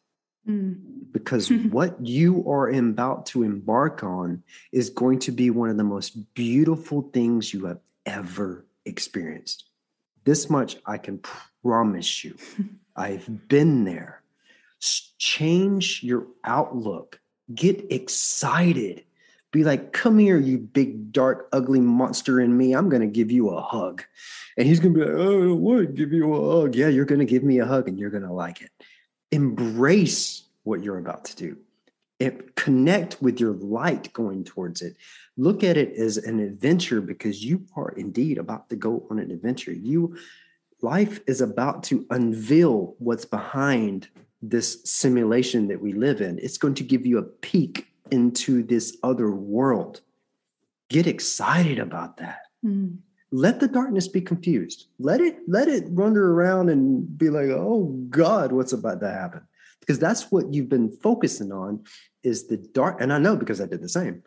Mm. Because what you are about to embark on is going to be one of the most beautiful things you have ever experienced. This much I can promise you. I've been there. Change your outlook. Get excited. Be like, come here, you big, dark, ugly monster in me. I'm going to give you a hug. And he's going to be like, oh, would Give you a hug. Yeah, you're going to give me a hug and you're going to like it embrace what you're about to do. It, connect with your light going towards it. Look at it as an adventure because you are indeed about to go on an adventure. You life is about to unveil what's behind this simulation that we live in. It's going to give you a peek into this other world. Get excited about that. Mm let the darkness be confused. Let it let it wander around and be like oh god what's about to happen? Because that's what you've been focusing on is the dark and i know because i did the same.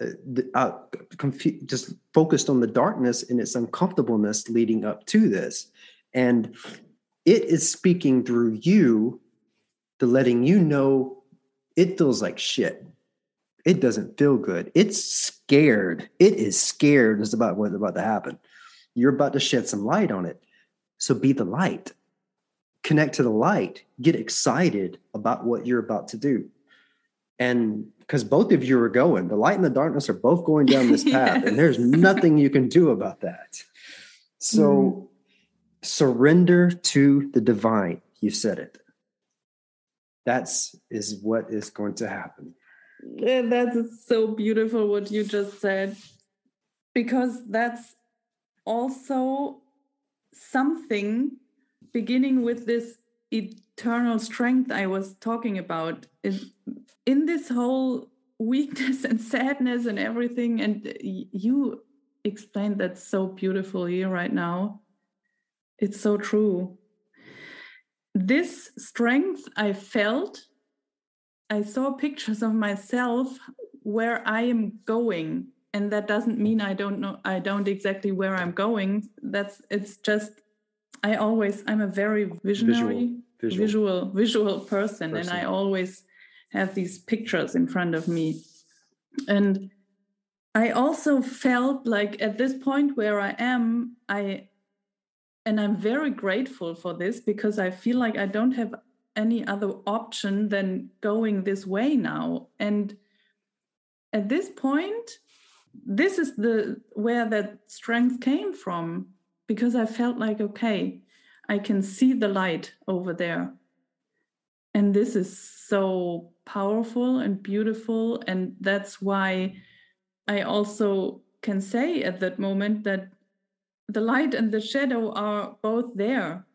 Uh, uh, confu- just focused on the darkness and its uncomfortableness leading up to this. And it is speaking through you to letting you know it feels like shit it doesn't feel good. It's scared. It is scared. It's about what's about to happen. You're about to shed some light on it. So be the light. Connect to the light. Get excited about what you're about to do. And because both of you are going, the light and the darkness are both going down this path, and there's nothing you can do about that. So mm. surrender to the divine. You said it. That's is what is going to happen. That's so beautiful what you just said, because that's also something beginning with this eternal strength I was talking about. In this whole weakness and sadness and everything, and you explained that so beautifully right now. It's so true. This strength I felt, I saw pictures of myself where I am going. And that doesn't mean I don't know, I don't exactly where I'm going. That's, it's just, I always, I'm a very visionary, visual, visual, visual, visual person, person. And I always have these pictures in front of me. And I also felt like at this point where I am, I and I'm very grateful for this because I feel like I don't have any other option than going this way now. And at this point, this is the where that strength came from because I felt like okay, I can see the light over there. And this is so powerful and beautiful and that's why I also can say at that moment that the light and the shadow are both there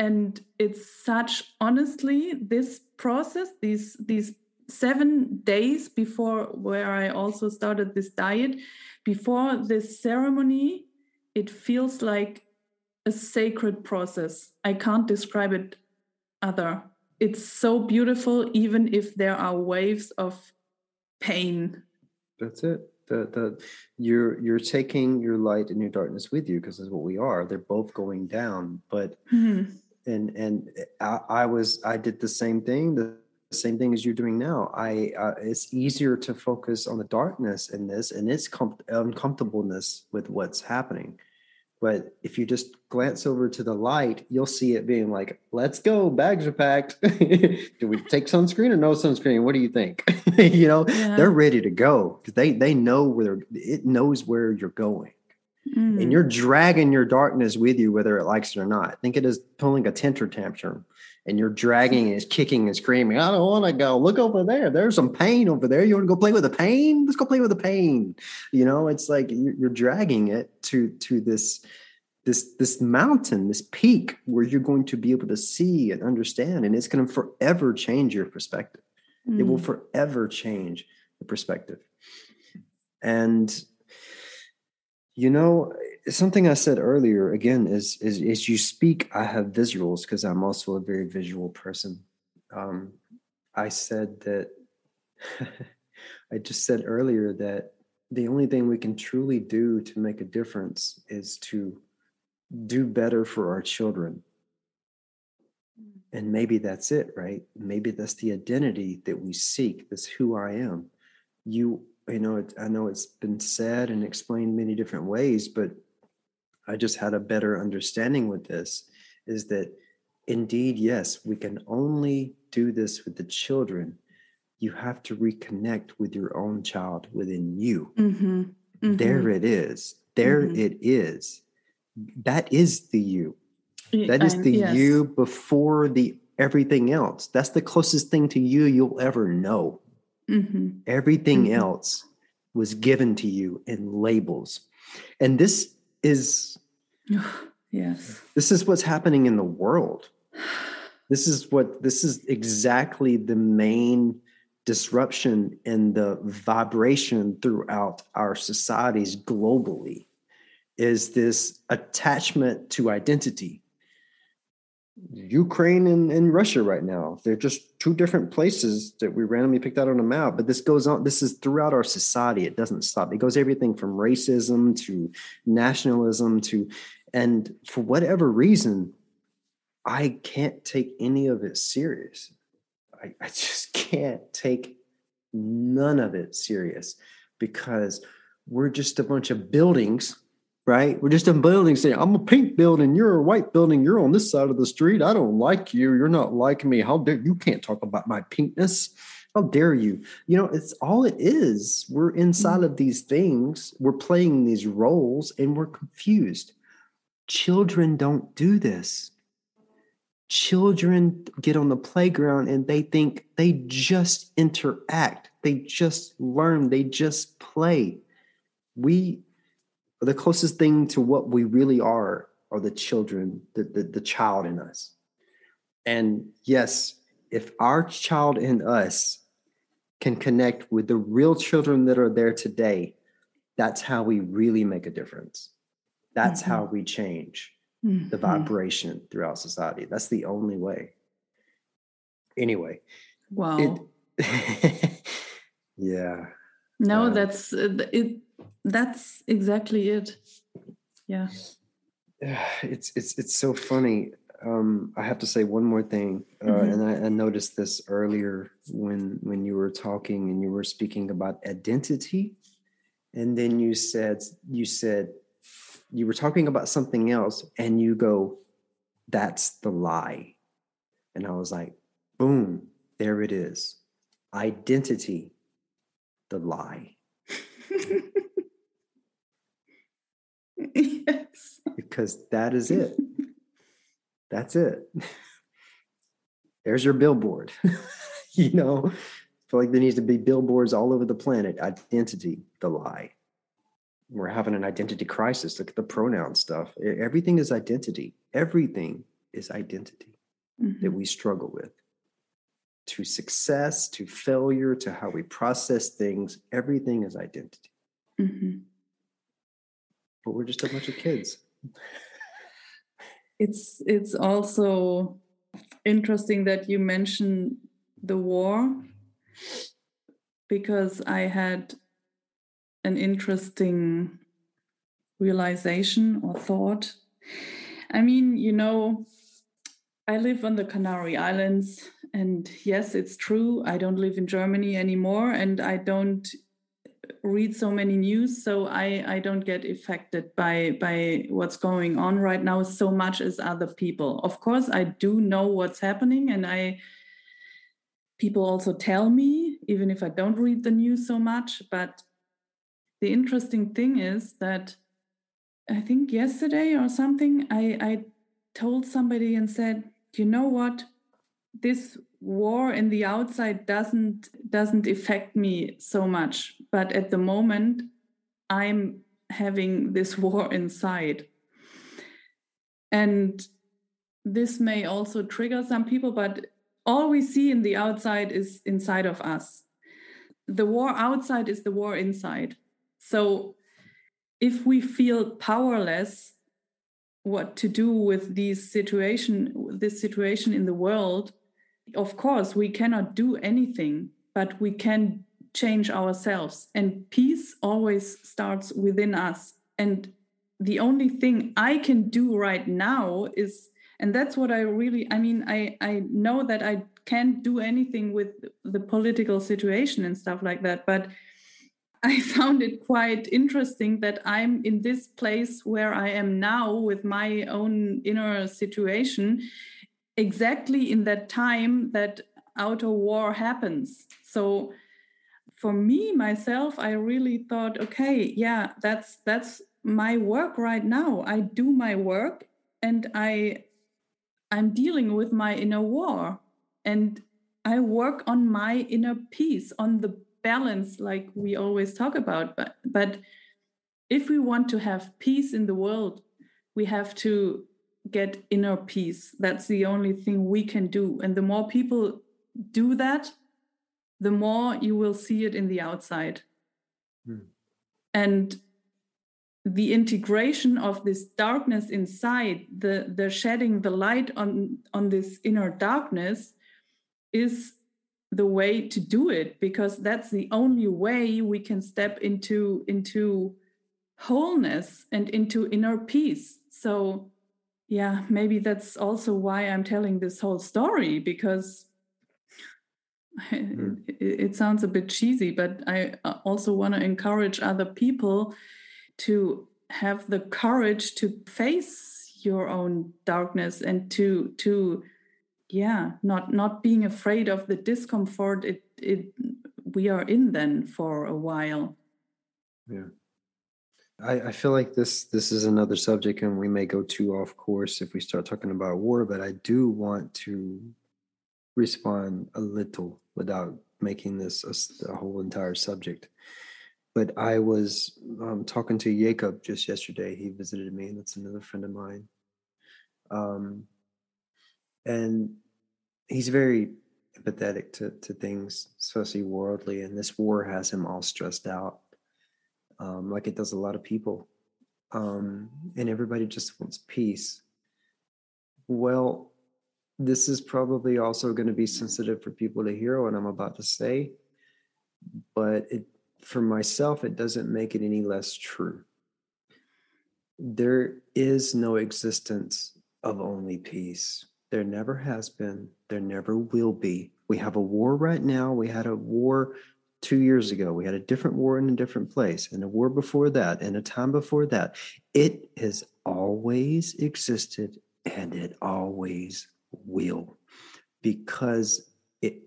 and it's such honestly this process these these seven days before where i also started this diet before this ceremony it feels like a sacred process. I can't describe it other. It's so beautiful even if there are waves of pain. That's it. That the you're you're taking your light and your darkness with you because that's what we are. They're both going down but mm-hmm. And and I, I, was i did the same thing the same thing as you're doing now i uh, it's easier to focus on the darkness in this and its com- uncomfortableness with what's happening but if you just glance over to the light, you'll see it being like, let's go, bags are packed. do we take sunscreen or no sunscreen? What do you think? you know, yeah. they're ready to go because they they know where it knows where you're going. Mm. And you're dragging your darkness with you, whether it likes it or not. Think it is pulling a temper tantrum and you're dragging and it's kicking and screaming. I don't want to go. Look over there. There's some pain over there. You want to go play with the pain? Let's go play with the pain. You know, it's like you're dragging it to to this this this mountain, this peak where you're going to be able to see and understand, and it's going to forever change your perspective. Mm. It will mm. forever change the perspective. And you know, something I said earlier again is is as you speak, I have visuals because I'm also a very visual person. Um, I said that I just said earlier that the only thing we can truly do to make a difference is to do better for our children. And maybe that's it, right? Maybe that's the identity that we seek. That's who I am. You, you know, I know it's been said and explained many different ways, but I just had a better understanding with this is that indeed, yes, we can only do this with the children. You have to reconnect with your own child within you. Mm-hmm. Mm-hmm. There it is. There mm-hmm. it is. That is the you. That is the yes. you before the everything else. That's the closest thing to you you'll ever know. Mm-hmm. Everything mm-hmm. else was given to you in labels. And this is yes. This is what's happening in the world. This is what this is exactly the main disruption in the vibration throughout our societies globally is this attachment to identity. Ukraine and, and, Russia right now. They're just two different places that we randomly picked out on a map. But this goes on, this is throughout our society. It doesn't stop. It goes everything from racism to nationalism to and for whatever reason, I can't take any of it serious. I, I just can't take none of it serious because we're just a bunch of buildings, right? We're just a building saying, I'm a pink building, you're a white building, you're on this side of the street. I don't like you. You're not like me. How dare you can't talk about my pinkness? How dare you? You know, it's all it is. We're inside of these things, we're playing these roles, and we're confused. Children don't do this. Children get on the playground and they think they just interact, they just learn, they just play. We, the closest thing to what we really are, are the children, the, the, the child in us. And yes, if our child in us can connect with the real children that are there today, that's how we really make a difference. That's mm-hmm. how we change mm-hmm. the vibration throughout society. That's the only way. Anyway. Wow. It, yeah. No, um, that's uh, it. That's exactly it. Yeah. It's it's it's so funny. Um, I have to say one more thing, uh, mm-hmm. and I, I noticed this earlier when when you were talking and you were speaking about identity, and then you said you said you were talking about something else, and you go, "That's the lie," and I was like, "Boom! There it is, identity, the lie." yes. Because that is it. That's it. There's your billboard. you know, I feel like there needs to be billboards all over the planet. Identity, the lie. We're having an identity crisis. Look at the pronoun stuff. Everything is identity. Everything is identity mm-hmm. that we struggle with. To success, to failure, to how we process things, everything is identity. Mm-hmm but we're just a bunch of kids. It's it's also interesting that you mention the war because I had an interesting realization or thought. I mean, you know, I live on the Canary Islands, and yes, it's true. I don't live in Germany anymore, and I don't read so many news so i i don't get affected by by what's going on right now so much as other people. Of course i do know what's happening and i people also tell me even if i don't read the news so much but the interesting thing is that i think yesterday or something i i told somebody and said you know what? This war in the outside doesn't doesn't affect me so much but at the moment i'm having this war inside. And this may also trigger some people but all we see in the outside is inside of us. The war outside is the war inside. So if we feel powerless what to do with these situation this situation in the world of course we cannot do anything but we can change ourselves and peace always starts within us and the only thing i can do right now is and that's what i really i mean i i know that i can't do anything with the political situation and stuff like that but i found it quite interesting that i'm in this place where i am now with my own inner situation exactly in that time that outer war happens. So for me myself, I really thought, okay, yeah, that's that's my work right now. I do my work and I I'm dealing with my inner war and I work on my inner peace, on the balance like we always talk about. But but if we want to have peace in the world, we have to get inner peace. That's the only thing we can do. And the more people do that, the more you will see it in the outside. Hmm. And the integration of this darkness inside, the, the shedding the light on, on this inner darkness is the way to do it because that's the only way we can step into into wholeness and into inner peace so yeah, maybe that's also why I'm telling this whole story because mm. it, it, sounds a bit cheesy, but I uh, also want to encourage other people to have the courage to face your own darkness and to to yeah not not being afraid of the discomfort it it we are in then for a while yeah I, I, feel like this this is another subject, and we may go too off course if we start talking about war. But I do want to respond a little without making this a, a whole entire subject. But I was um, talking to Jacob just yesterday. He visited me, and that's another friend of mine. Um, and he's very empathetic to, to things, especially worldly. And this war has him all stressed out, um, like it does a lot of people. Um, and everybody just wants peace. Well, this is probably also going to be sensitive for people to hear what I'm about to say, but it, for myself, it doesn't make it any less true. There is no existence of only peace. There never has been. There never will be. We have a war right now. We had a war two years ago. We had a different war in a different place, and a war before that, and a time before that. It has always existed and it always will. Because it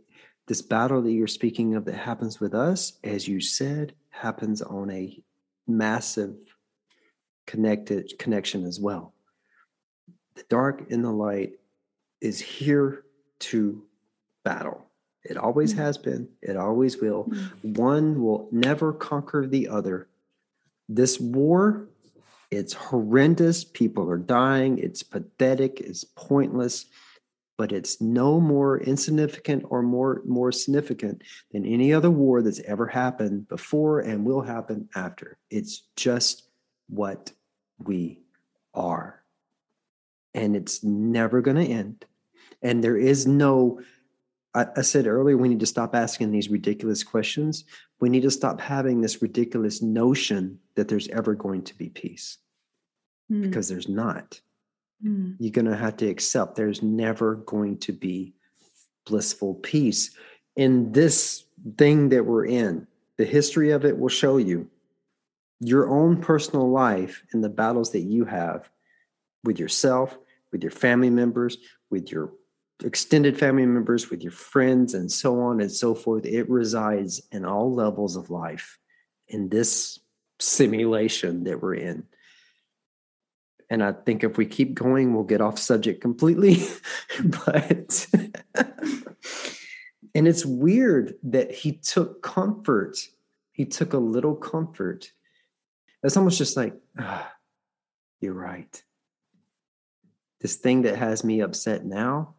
this battle that you're speaking of that happens with us, as you said, happens on a massive connected connection as well. The dark and the light is here to battle. It always mm-hmm. has been, it always will. Mm-hmm. One will never conquer the other. This war, it's horrendous. People are dying. It's pathetic. It's pointless, but it's no more insignificant or more, more significant than any other war that's ever happened before and will happen after. It's just what we are. And it's never going to end and there is no, I, I said earlier, we need to stop asking these ridiculous questions. We need to stop having this ridiculous notion that there's ever going to be peace mm. because there's not. Mm. You're going to have to accept there's never going to be blissful peace. In this thing that we're in, the history of it will show you your own personal life and the battles that you have with yourself, with your family members, with your extended family members, with your friends, and so on and so forth. It resides in all levels of life in this simulation that we're in. And I think if we keep going, we'll get off subject completely. but, and it's weird that he took comfort. He took a little comfort. It's almost just like, ah, you're right. This thing that has me upset now,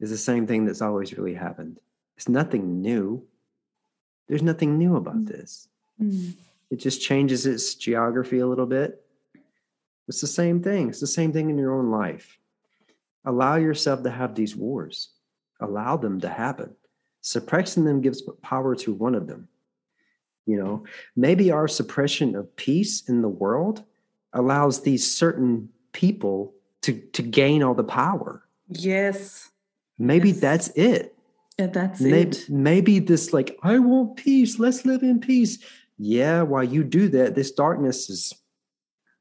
is the same thing that's always really happened. It's nothing new. There's nothing new about mm. this. Mm. It just changes its geography a little bit. It's the same thing. It's the same thing in your own life. Allow yourself to have these wars, allow them to happen. Suppressing them gives power to one of them. You know, maybe our suppression of peace in the world allows these certain people to, to gain all the power. Yes. Maybe yes. that's it. Yeah, that's maybe, it. Maybe this, like, I want peace. Let's live in peace. Yeah, while you do that, this darkness is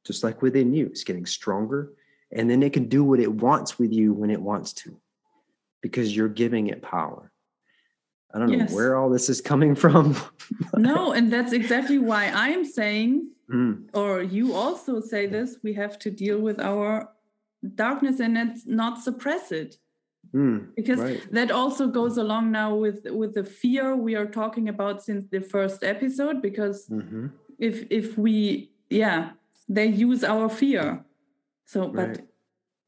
just like within you, it's getting stronger. And then it can do what it wants with you when it wants to because you're giving it power. I don't yes. know where all this is coming from. no, and that's exactly why I'm saying, mm. or you also say this, we have to deal with our darkness and it's not suppress it. Mm, because right. that also goes along now with with the fear we are talking about since the first episode because mm-hmm. if if we yeah they use our fear so but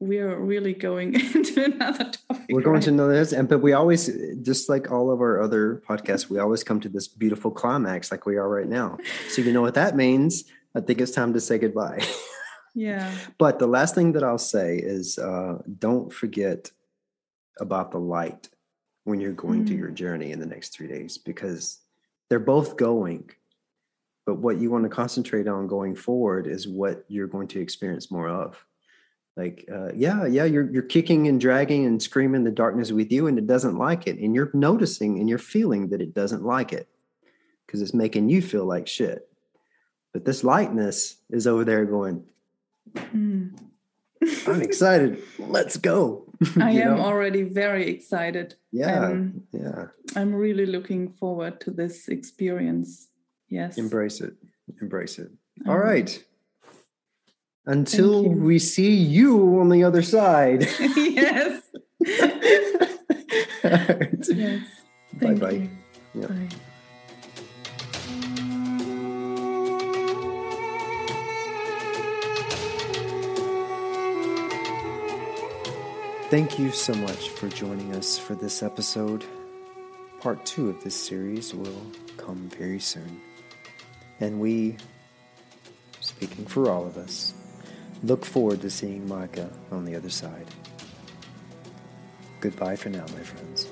we're really going into another topic we're going right? to know this and but we always just like all of our other podcasts we always come to this beautiful climax like we are right now so you know what that means i think it's time to say goodbye yeah but the last thing that i'll say is uh, don't forget about the light when you're going mm. to your journey in the next three days because they're both going. But what you want to concentrate on going forward is what you're going to experience more of. Like, uh, yeah, yeah, you're you're kicking and dragging and screaming the darkness with you, and it doesn't like it, and you're noticing and you're feeling that it doesn't like it because it's making you feel like shit. But this lightness is over there going, mm. I'm excited. Let's go. I am know? already very excited. Yeah. Um, yeah. I'm really looking forward to this experience. Yes. Embrace it. Embrace it. Um, All right. Until we see you on the other side. yes. right. Yes. Bye-bye. Yeah. Bye. Thank you so much for joining us for this episode. Part two of this series will come very soon. And we, speaking for all of us, look forward to seeing Micah on the other side. Goodbye for now, my friends.